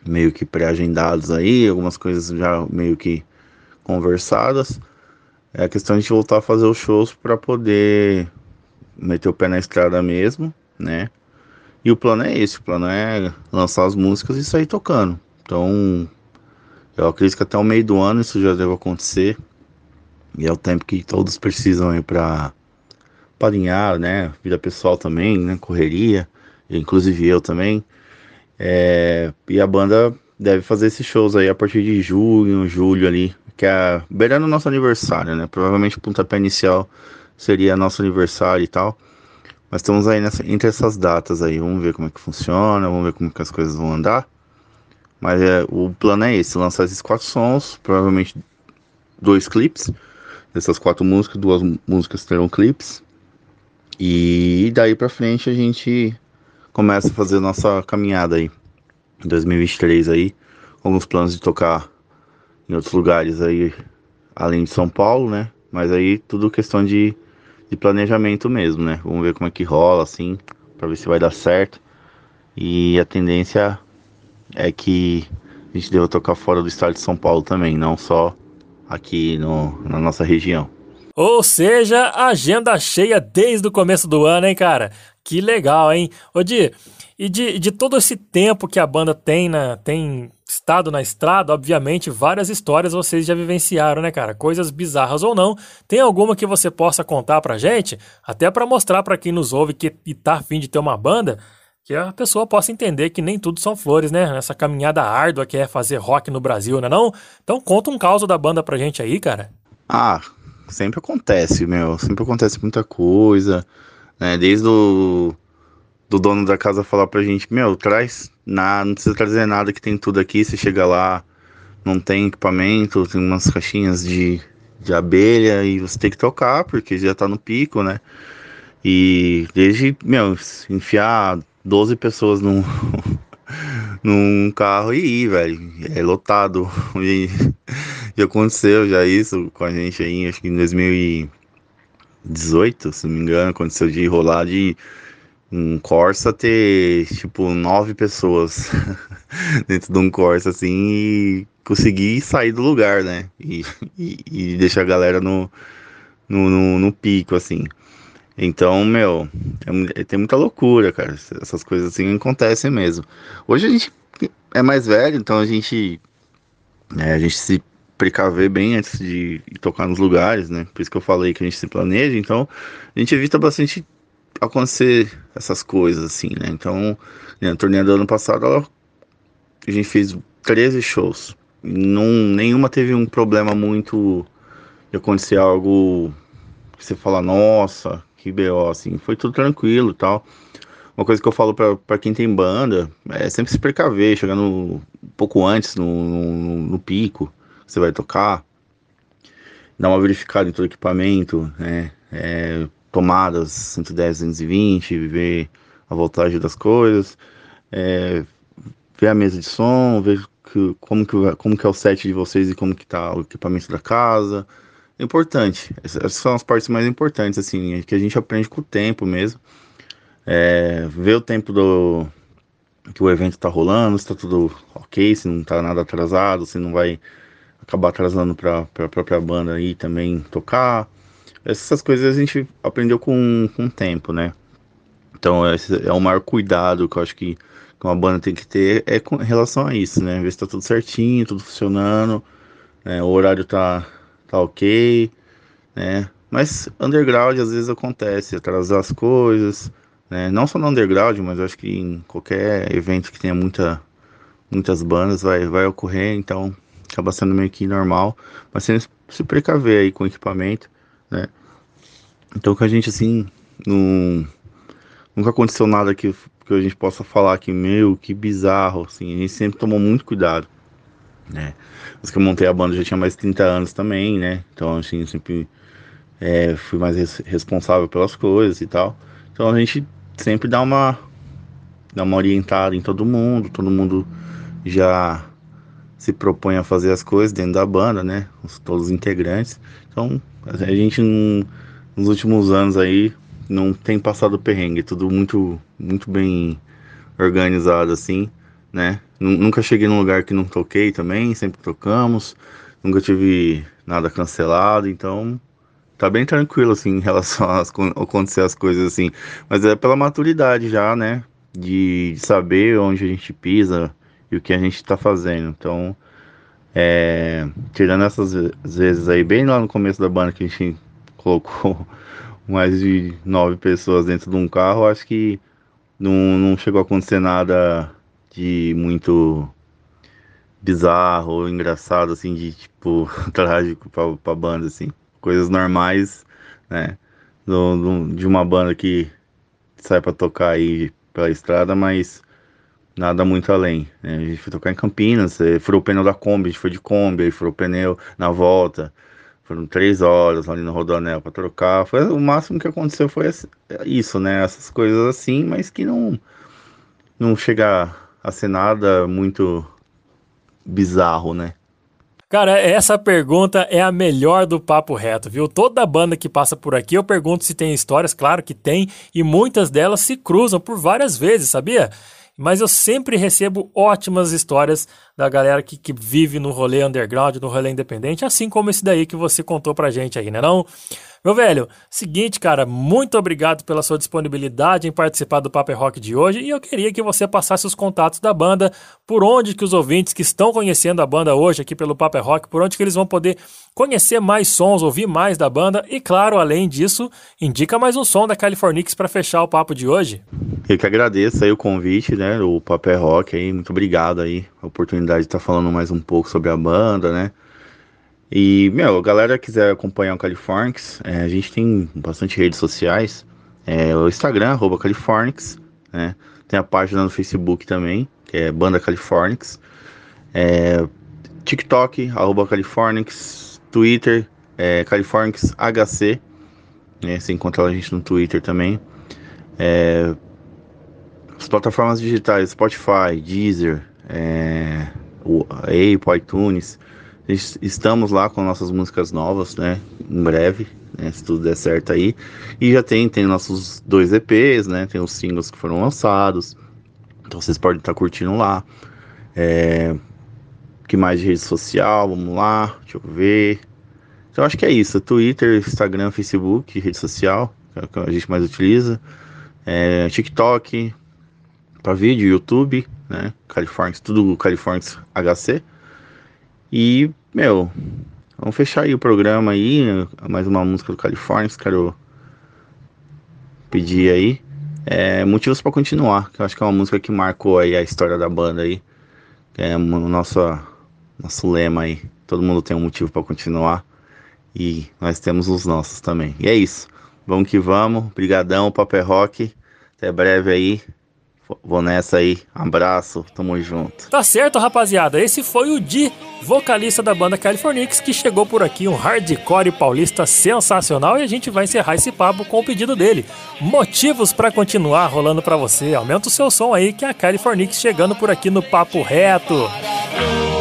meio que pré-agendados aí, algumas coisas já meio que conversadas. É a questão de voltar a fazer os shows para poder meter o pé na estrada mesmo, né? E o plano é esse, o plano é lançar as músicas e sair tocando. Então, eu acredito que até o meio do ano isso já deve acontecer. E é o tempo que todos precisam para alinhar, né? Vida pessoal também, né? Correria, inclusive eu também. É, e a banda deve fazer esses shows aí a partir de junho, julho ali, que é beirando o nosso aniversário, né? Provavelmente o pontapé inicial seria nosso aniversário e tal. Mas estamos aí nessa, entre essas datas aí, vamos ver como é que funciona, vamos ver como que as coisas vão andar. Mas é, o plano é esse, lançar esses quatro sons, provavelmente dois clipes. Dessas quatro músicas, duas músicas terão clipes. E daí pra frente a gente começa a fazer nossa caminhada aí em 2023 aí, com alguns planos de tocar em outros lugares aí, além de São Paulo, né? Mas aí tudo questão de, de planejamento mesmo, né? Vamos ver como é que rola, assim, para ver se vai dar certo. E a tendência é que a gente deva tocar fora do estado de São Paulo também, não só aqui no, na nossa região. Ou seja, agenda cheia desde o começo do ano, hein, cara? Que legal, hein? Ô, Di, e de, de todo esse tempo que a banda tem, na, tem estado na estrada, obviamente, várias histórias vocês já vivenciaram, né, cara? Coisas bizarras ou não. Tem alguma que você possa contar pra gente? Até para mostrar para quem nos ouve que e tá afim de ter uma banda, que a pessoa possa entender que nem tudo são flores, né? Essa caminhada árdua que é fazer rock no Brasil, né não? Então conta um caos da banda pra gente aí, cara. Ah, sempre acontece, meu. Sempre acontece muita coisa, né? Desde o do dono da casa falar pra gente, meu, traz nada, não precisa trazer nada que tem tudo aqui, você chega lá, não tem equipamento, tem umas caixinhas de, de abelha e você tem que tocar, porque já tá no pico, né? E desde, meu, enfiar 12 pessoas num, *laughs* num carro e ir, velho. É lotado. *laughs* E já aconteceu já isso com a gente aí, acho que em 2018, se não me engano, aconteceu de rolar de um Corsa ter tipo nove pessoas *laughs* dentro de um Corsa assim e conseguir sair do lugar, né? E, e, e deixar a galera no, no, no, no, pico, assim. Então, meu, é, tem muita loucura, cara. Essas coisas assim acontecem mesmo. Hoje a gente é mais velho, então a gente, é, a gente se precaver bem antes de tocar nos lugares, né? Por isso que eu falei que a gente se planeja. Então, a gente evita bastante acontecer essas coisas, assim, né? Então, na turnê do ano passado, a gente fez 13 shows. Não, nenhuma teve um problema muito de acontecer algo que você fala, nossa, que BO, assim. Foi tudo tranquilo tal. Uma coisa que eu falo para quem tem banda é sempre se precaver, chegar no, um pouco antes no, no, no pico que você vai tocar, dar uma verificada em todo o equipamento, né? É, tomadas 110, 220, ver a voltagem das coisas, é, ver a mesa de som, ver que, como, que, como que é o set de vocês e como que tá o equipamento da casa. Importante. Essas são as partes mais importantes, assim, que a gente aprende com o tempo mesmo. É, ver o tempo do que o evento tá rolando, se tá tudo ok, se não tá nada atrasado, se não vai acabar atrasando para a própria banda aí também tocar. Essas coisas a gente aprendeu com, com o tempo, né? Então, esse é o maior cuidado que eu acho que uma banda tem que ter é com relação a isso, né? Ver se tá tudo certinho, tudo funcionando, né? o horário tá, tá ok, né? Mas underground às vezes acontece, atrasar as coisas, né? Não só no underground, mas acho que em qualquer evento que tenha muita, muitas bandas vai, vai ocorrer, então acaba sendo meio que normal, mas sempre se precaver aí com o equipamento né? Então que a gente assim nunca aconteceu nada que, que a gente possa falar que meu que bizarro assim a gente sempre tomou muito cuidado né Mas que eu montei a banda já tinha mais de 30 anos também né? Então assim sempre é, fui mais res responsável pelas coisas e tal. Então a gente sempre dá uma dá uma orientada em todo mundo todo mundo já se propõe a fazer as coisas dentro da banda né? Os, todos os integrantes. Então a gente nos últimos anos aí não tem passado perrengue, tudo muito muito bem organizado assim, né? Nunca cheguei num lugar que não toquei também, sempre tocamos, nunca tive nada cancelado, então tá bem tranquilo assim *laughs* em relação a acontecer as coisas assim, mas é pela maturidade já, né? De, de saber onde a gente pisa e o que a gente tá fazendo. Então, é, tirando essas vezes aí, bem lá no começo da banda que a gente colocou *laughs* mais de nove pessoas dentro de um carro, acho que não, não chegou a acontecer nada de muito bizarro ou engraçado, assim, de tipo, *laughs* trágico pra, pra banda, assim. Coisas normais, né? Do, do, de uma banda que sai pra tocar aí pela estrada, mas nada muito além. Né? A gente foi tocar em Campinas, eh, furou o pneu da Kombi, a gente foi de Kombi, aí furou o pneu na volta. Foram três horas ali no Rodoanel para trocar. Foi, o máximo que aconteceu foi isso, né? Essas coisas assim, mas que não, não chega a ser nada muito bizarro, né? Cara, essa pergunta é a melhor do Papo Reto, viu? Toda banda que passa por aqui eu pergunto se tem histórias, claro que tem, e muitas delas se cruzam por várias vezes, sabia? Mas eu sempre recebo ótimas histórias da galera que, que vive no rolê underground, no rolê independente, assim como esse daí que você contou pra gente aí, né não? Meu velho, seguinte, cara, muito obrigado pela sua disponibilidade em participar do Paper Rock de hoje e eu queria que você passasse os contatos da banda, por onde que os ouvintes que estão conhecendo a banda hoje aqui pelo Paper Rock, por onde que eles vão poder conhecer mais sons, ouvir mais da banda e, claro, além disso, indica mais um som da Californix para fechar o papo de hoje. Eu que agradeço aí o convite, né, o Paper Rock aí, muito obrigado aí, a oportunidade de estar falando mais um pouco sobre a banda, né, e, meu, a galera quiser acompanhar o Californix, é, a gente tem bastante redes sociais. É, o Instagram, arroba Californix, né? Tem a página no Facebook também, que é Banda Californix. É, TikTok, arroba Californix. Twitter, é, Californix HC. Né? Você encontra a gente no Twitter também. É, as plataformas digitais, Spotify, Deezer, é, o Apple, iTunes Estamos lá com nossas músicas novas, né? Em breve, né? se tudo der certo aí. E já tem, tem nossos dois EPs, né? Tem os singles que foram lançados. Então vocês podem estar curtindo lá. É... que mais de rede social? Vamos lá, deixa eu ver. Então acho que é isso. Twitter, Instagram, Facebook, rede social, que é a gente mais utiliza. É... TikTok, para vídeo, YouTube, né? California, tudo California HC. E meu, vamos fechar aí o programa aí. Mais uma música do Califórnia, quero pedir aí. É, motivos para continuar, que eu acho que é uma música que marcou aí a história da banda aí. É o nosso, nosso lema aí. Todo mundo tem um motivo para continuar. E nós temos os nossos também. E é isso. Vamos que vamos. Obrigadão, Paper Rock. Até breve aí. Vou nessa aí. Abraço, tamo junto. Tá certo, rapaziada. Esse foi o Di, vocalista da banda Californix, que chegou por aqui, um hardcore paulista sensacional. E a gente vai encerrar esse papo com o pedido dele. Motivos para continuar rolando para você. Aumenta o seu som aí, que é a Californix chegando por aqui no Papo Reto. E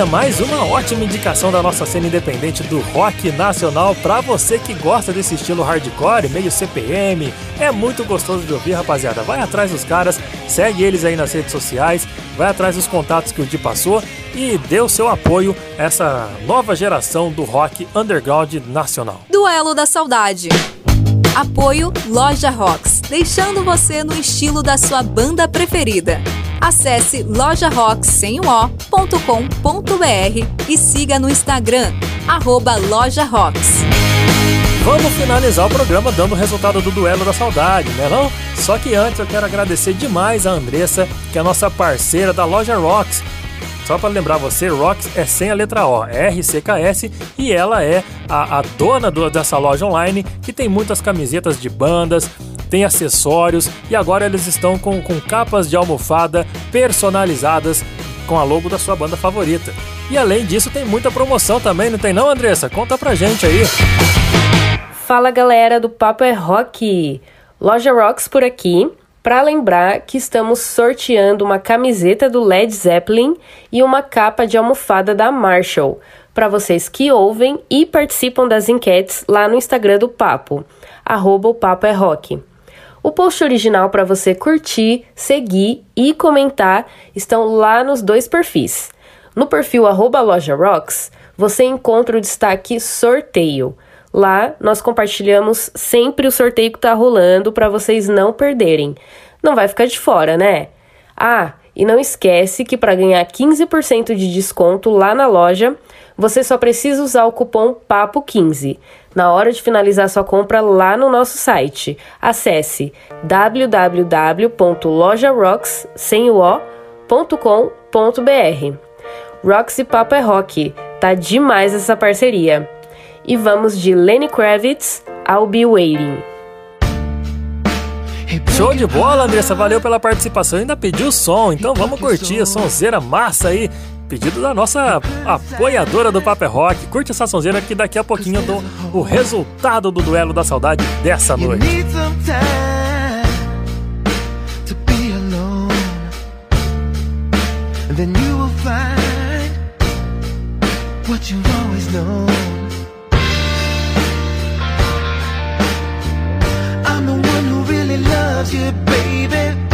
Maravilha, mais uma ótima indicação da nossa cena independente do rock nacional pra você que gosta desse estilo hardcore, meio CPM. É muito gostoso de ouvir, rapaziada. Vai atrás dos caras, segue eles aí nas redes sociais, vai atrás dos contatos que o Di passou e dê o seu apoio a essa nova geração do rock underground nacional. Duelo da Saudade. Apoio Loja Rocks, deixando você no estilo da sua banda preferida. Acesse lojarocks.com.br e siga no Instagram, arroba Loja Rocks. Vamos finalizar o programa dando o resultado do duelo da saudade, né não? Só que antes eu quero agradecer demais a Andressa, que é a nossa parceira da loja Rocks. Só para lembrar você, Rocks é sem a letra O, é R-C-K-S, e ela é a, a dona do- dessa loja online que tem muitas camisetas de bandas, tem acessórios e agora eles estão com, com capas de almofada personalizadas com a logo da sua banda favorita. E além disso, tem muita promoção também, não tem não, Andressa? Conta pra gente aí. Fala galera do Papo é Rock! Loja Rocks por aqui. Para lembrar que estamos sorteando uma camiseta do Led Zeppelin e uma capa de almofada da Marshall. para vocês que ouvem e participam das enquetes lá no Instagram do Papo, arroba o Papo é Rock. O post original para você curtir, seguir e comentar estão lá nos dois perfis. No perfil arroba loja rocks, você encontra o destaque sorteio. Lá nós compartilhamos sempre o sorteio que está rolando para vocês não perderem. Não vai ficar de fora, né? Ah, e não esquece que para ganhar 15% de desconto lá na loja, você só precisa usar o cupom PAPO15 na hora de finalizar sua compra lá no nosso site. Acesse www.lojarocks.com.br. Rocks e Papo é Rock, tá demais essa parceria. E vamos de Lenny Kravitz, I'll Be Waiting. Show de bola, Andressa. Valeu pela participação. Ainda pediu som, então vamos curtir a sonzeira massa aí. Pedido da nossa apoiadora do Paper Rock. Curte essa sonzeira que daqui a pouquinho eu dou o resultado do duelo da saudade dessa noite. Then you will find what you've always known. I'm the one who really loves you, baby.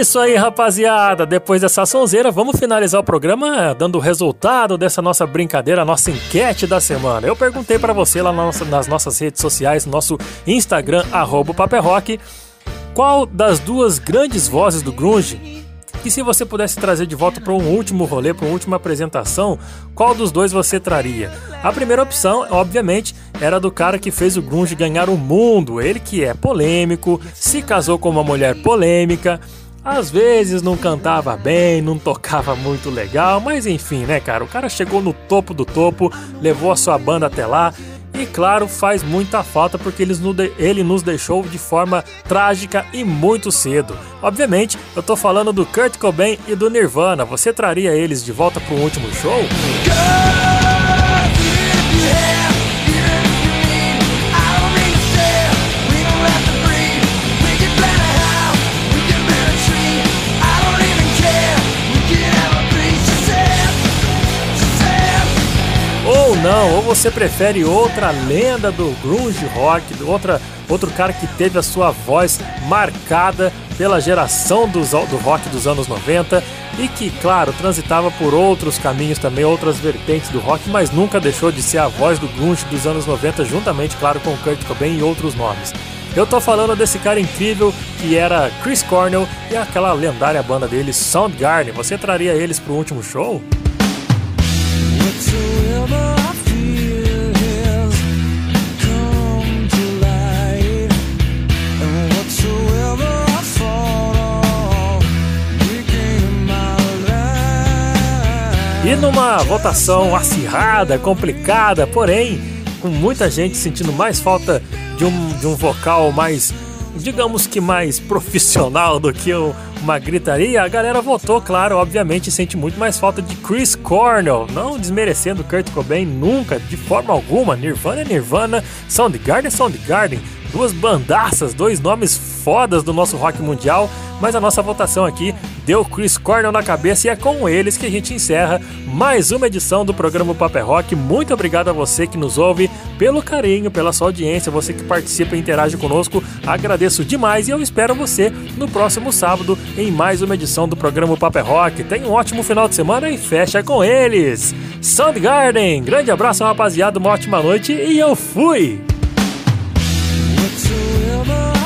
Isso aí, rapaziada. Depois dessa sonzeira, vamos finalizar o programa dando o resultado dessa nossa brincadeira, nossa enquete da semana. Eu perguntei pra você lá nas nossas redes sociais, no nosso Instagram, arroba Paperrock, qual das duas grandes vozes do grunge e se você pudesse trazer de volta para um último rolê, para uma última apresentação, qual dos dois você traria? A primeira opção, obviamente, era do cara que fez o grunge ganhar o mundo. Ele que é polêmico, se casou com uma mulher polêmica, às vezes não cantava bem, não tocava muito legal, mas enfim, né, cara? O cara chegou no topo do topo, levou a sua banda até lá. E claro, faz muita falta porque ele nos deixou de forma trágica e muito cedo. Obviamente, eu tô falando do Kurt Cobain e do Nirvana. Você traria eles de volta um último show? Ou não, ou você prefere outra lenda do grunge rock, outra, outro cara que teve a sua voz marcada pela geração dos, do rock dos anos 90 e que, claro, transitava por outros caminhos também, outras vertentes do rock, mas nunca deixou de ser a voz do grunge dos anos 90, juntamente, claro, com Kurt Cobain e outros nomes. Eu tô falando desse cara incrível que era Chris Cornell e aquela lendária banda dele, Soundgarden. Você traria eles pro último show? E numa votação acirrada, complicada, porém com muita gente sentindo mais falta de um, de um vocal mais, digamos que mais profissional do que um- uma gritaria, a galera votou, claro, obviamente sente muito mais falta de Chris Cornell, não desmerecendo Kurt Cobain nunca, de forma alguma. Nirvana é Nirvana, Soundgarden é Soundgarden, duas bandaças, dois nomes fodas do nosso rock mundial, mas a nossa votação aqui deu Chris Cornell na cabeça e é com eles que a gente encerra mais uma edição do programa Paper Rock. Muito obrigado a você que nos ouve, pelo carinho, pela sua audiência, você que participa e interage conosco. Agradeço demais e eu espero você no próximo sábado em mais uma edição do programa Paper Rock. Tenha um ótimo final de semana e fecha com eles. Soundgarden, grande abraço rapaziada, uma ótima noite e eu fui! Whatsoever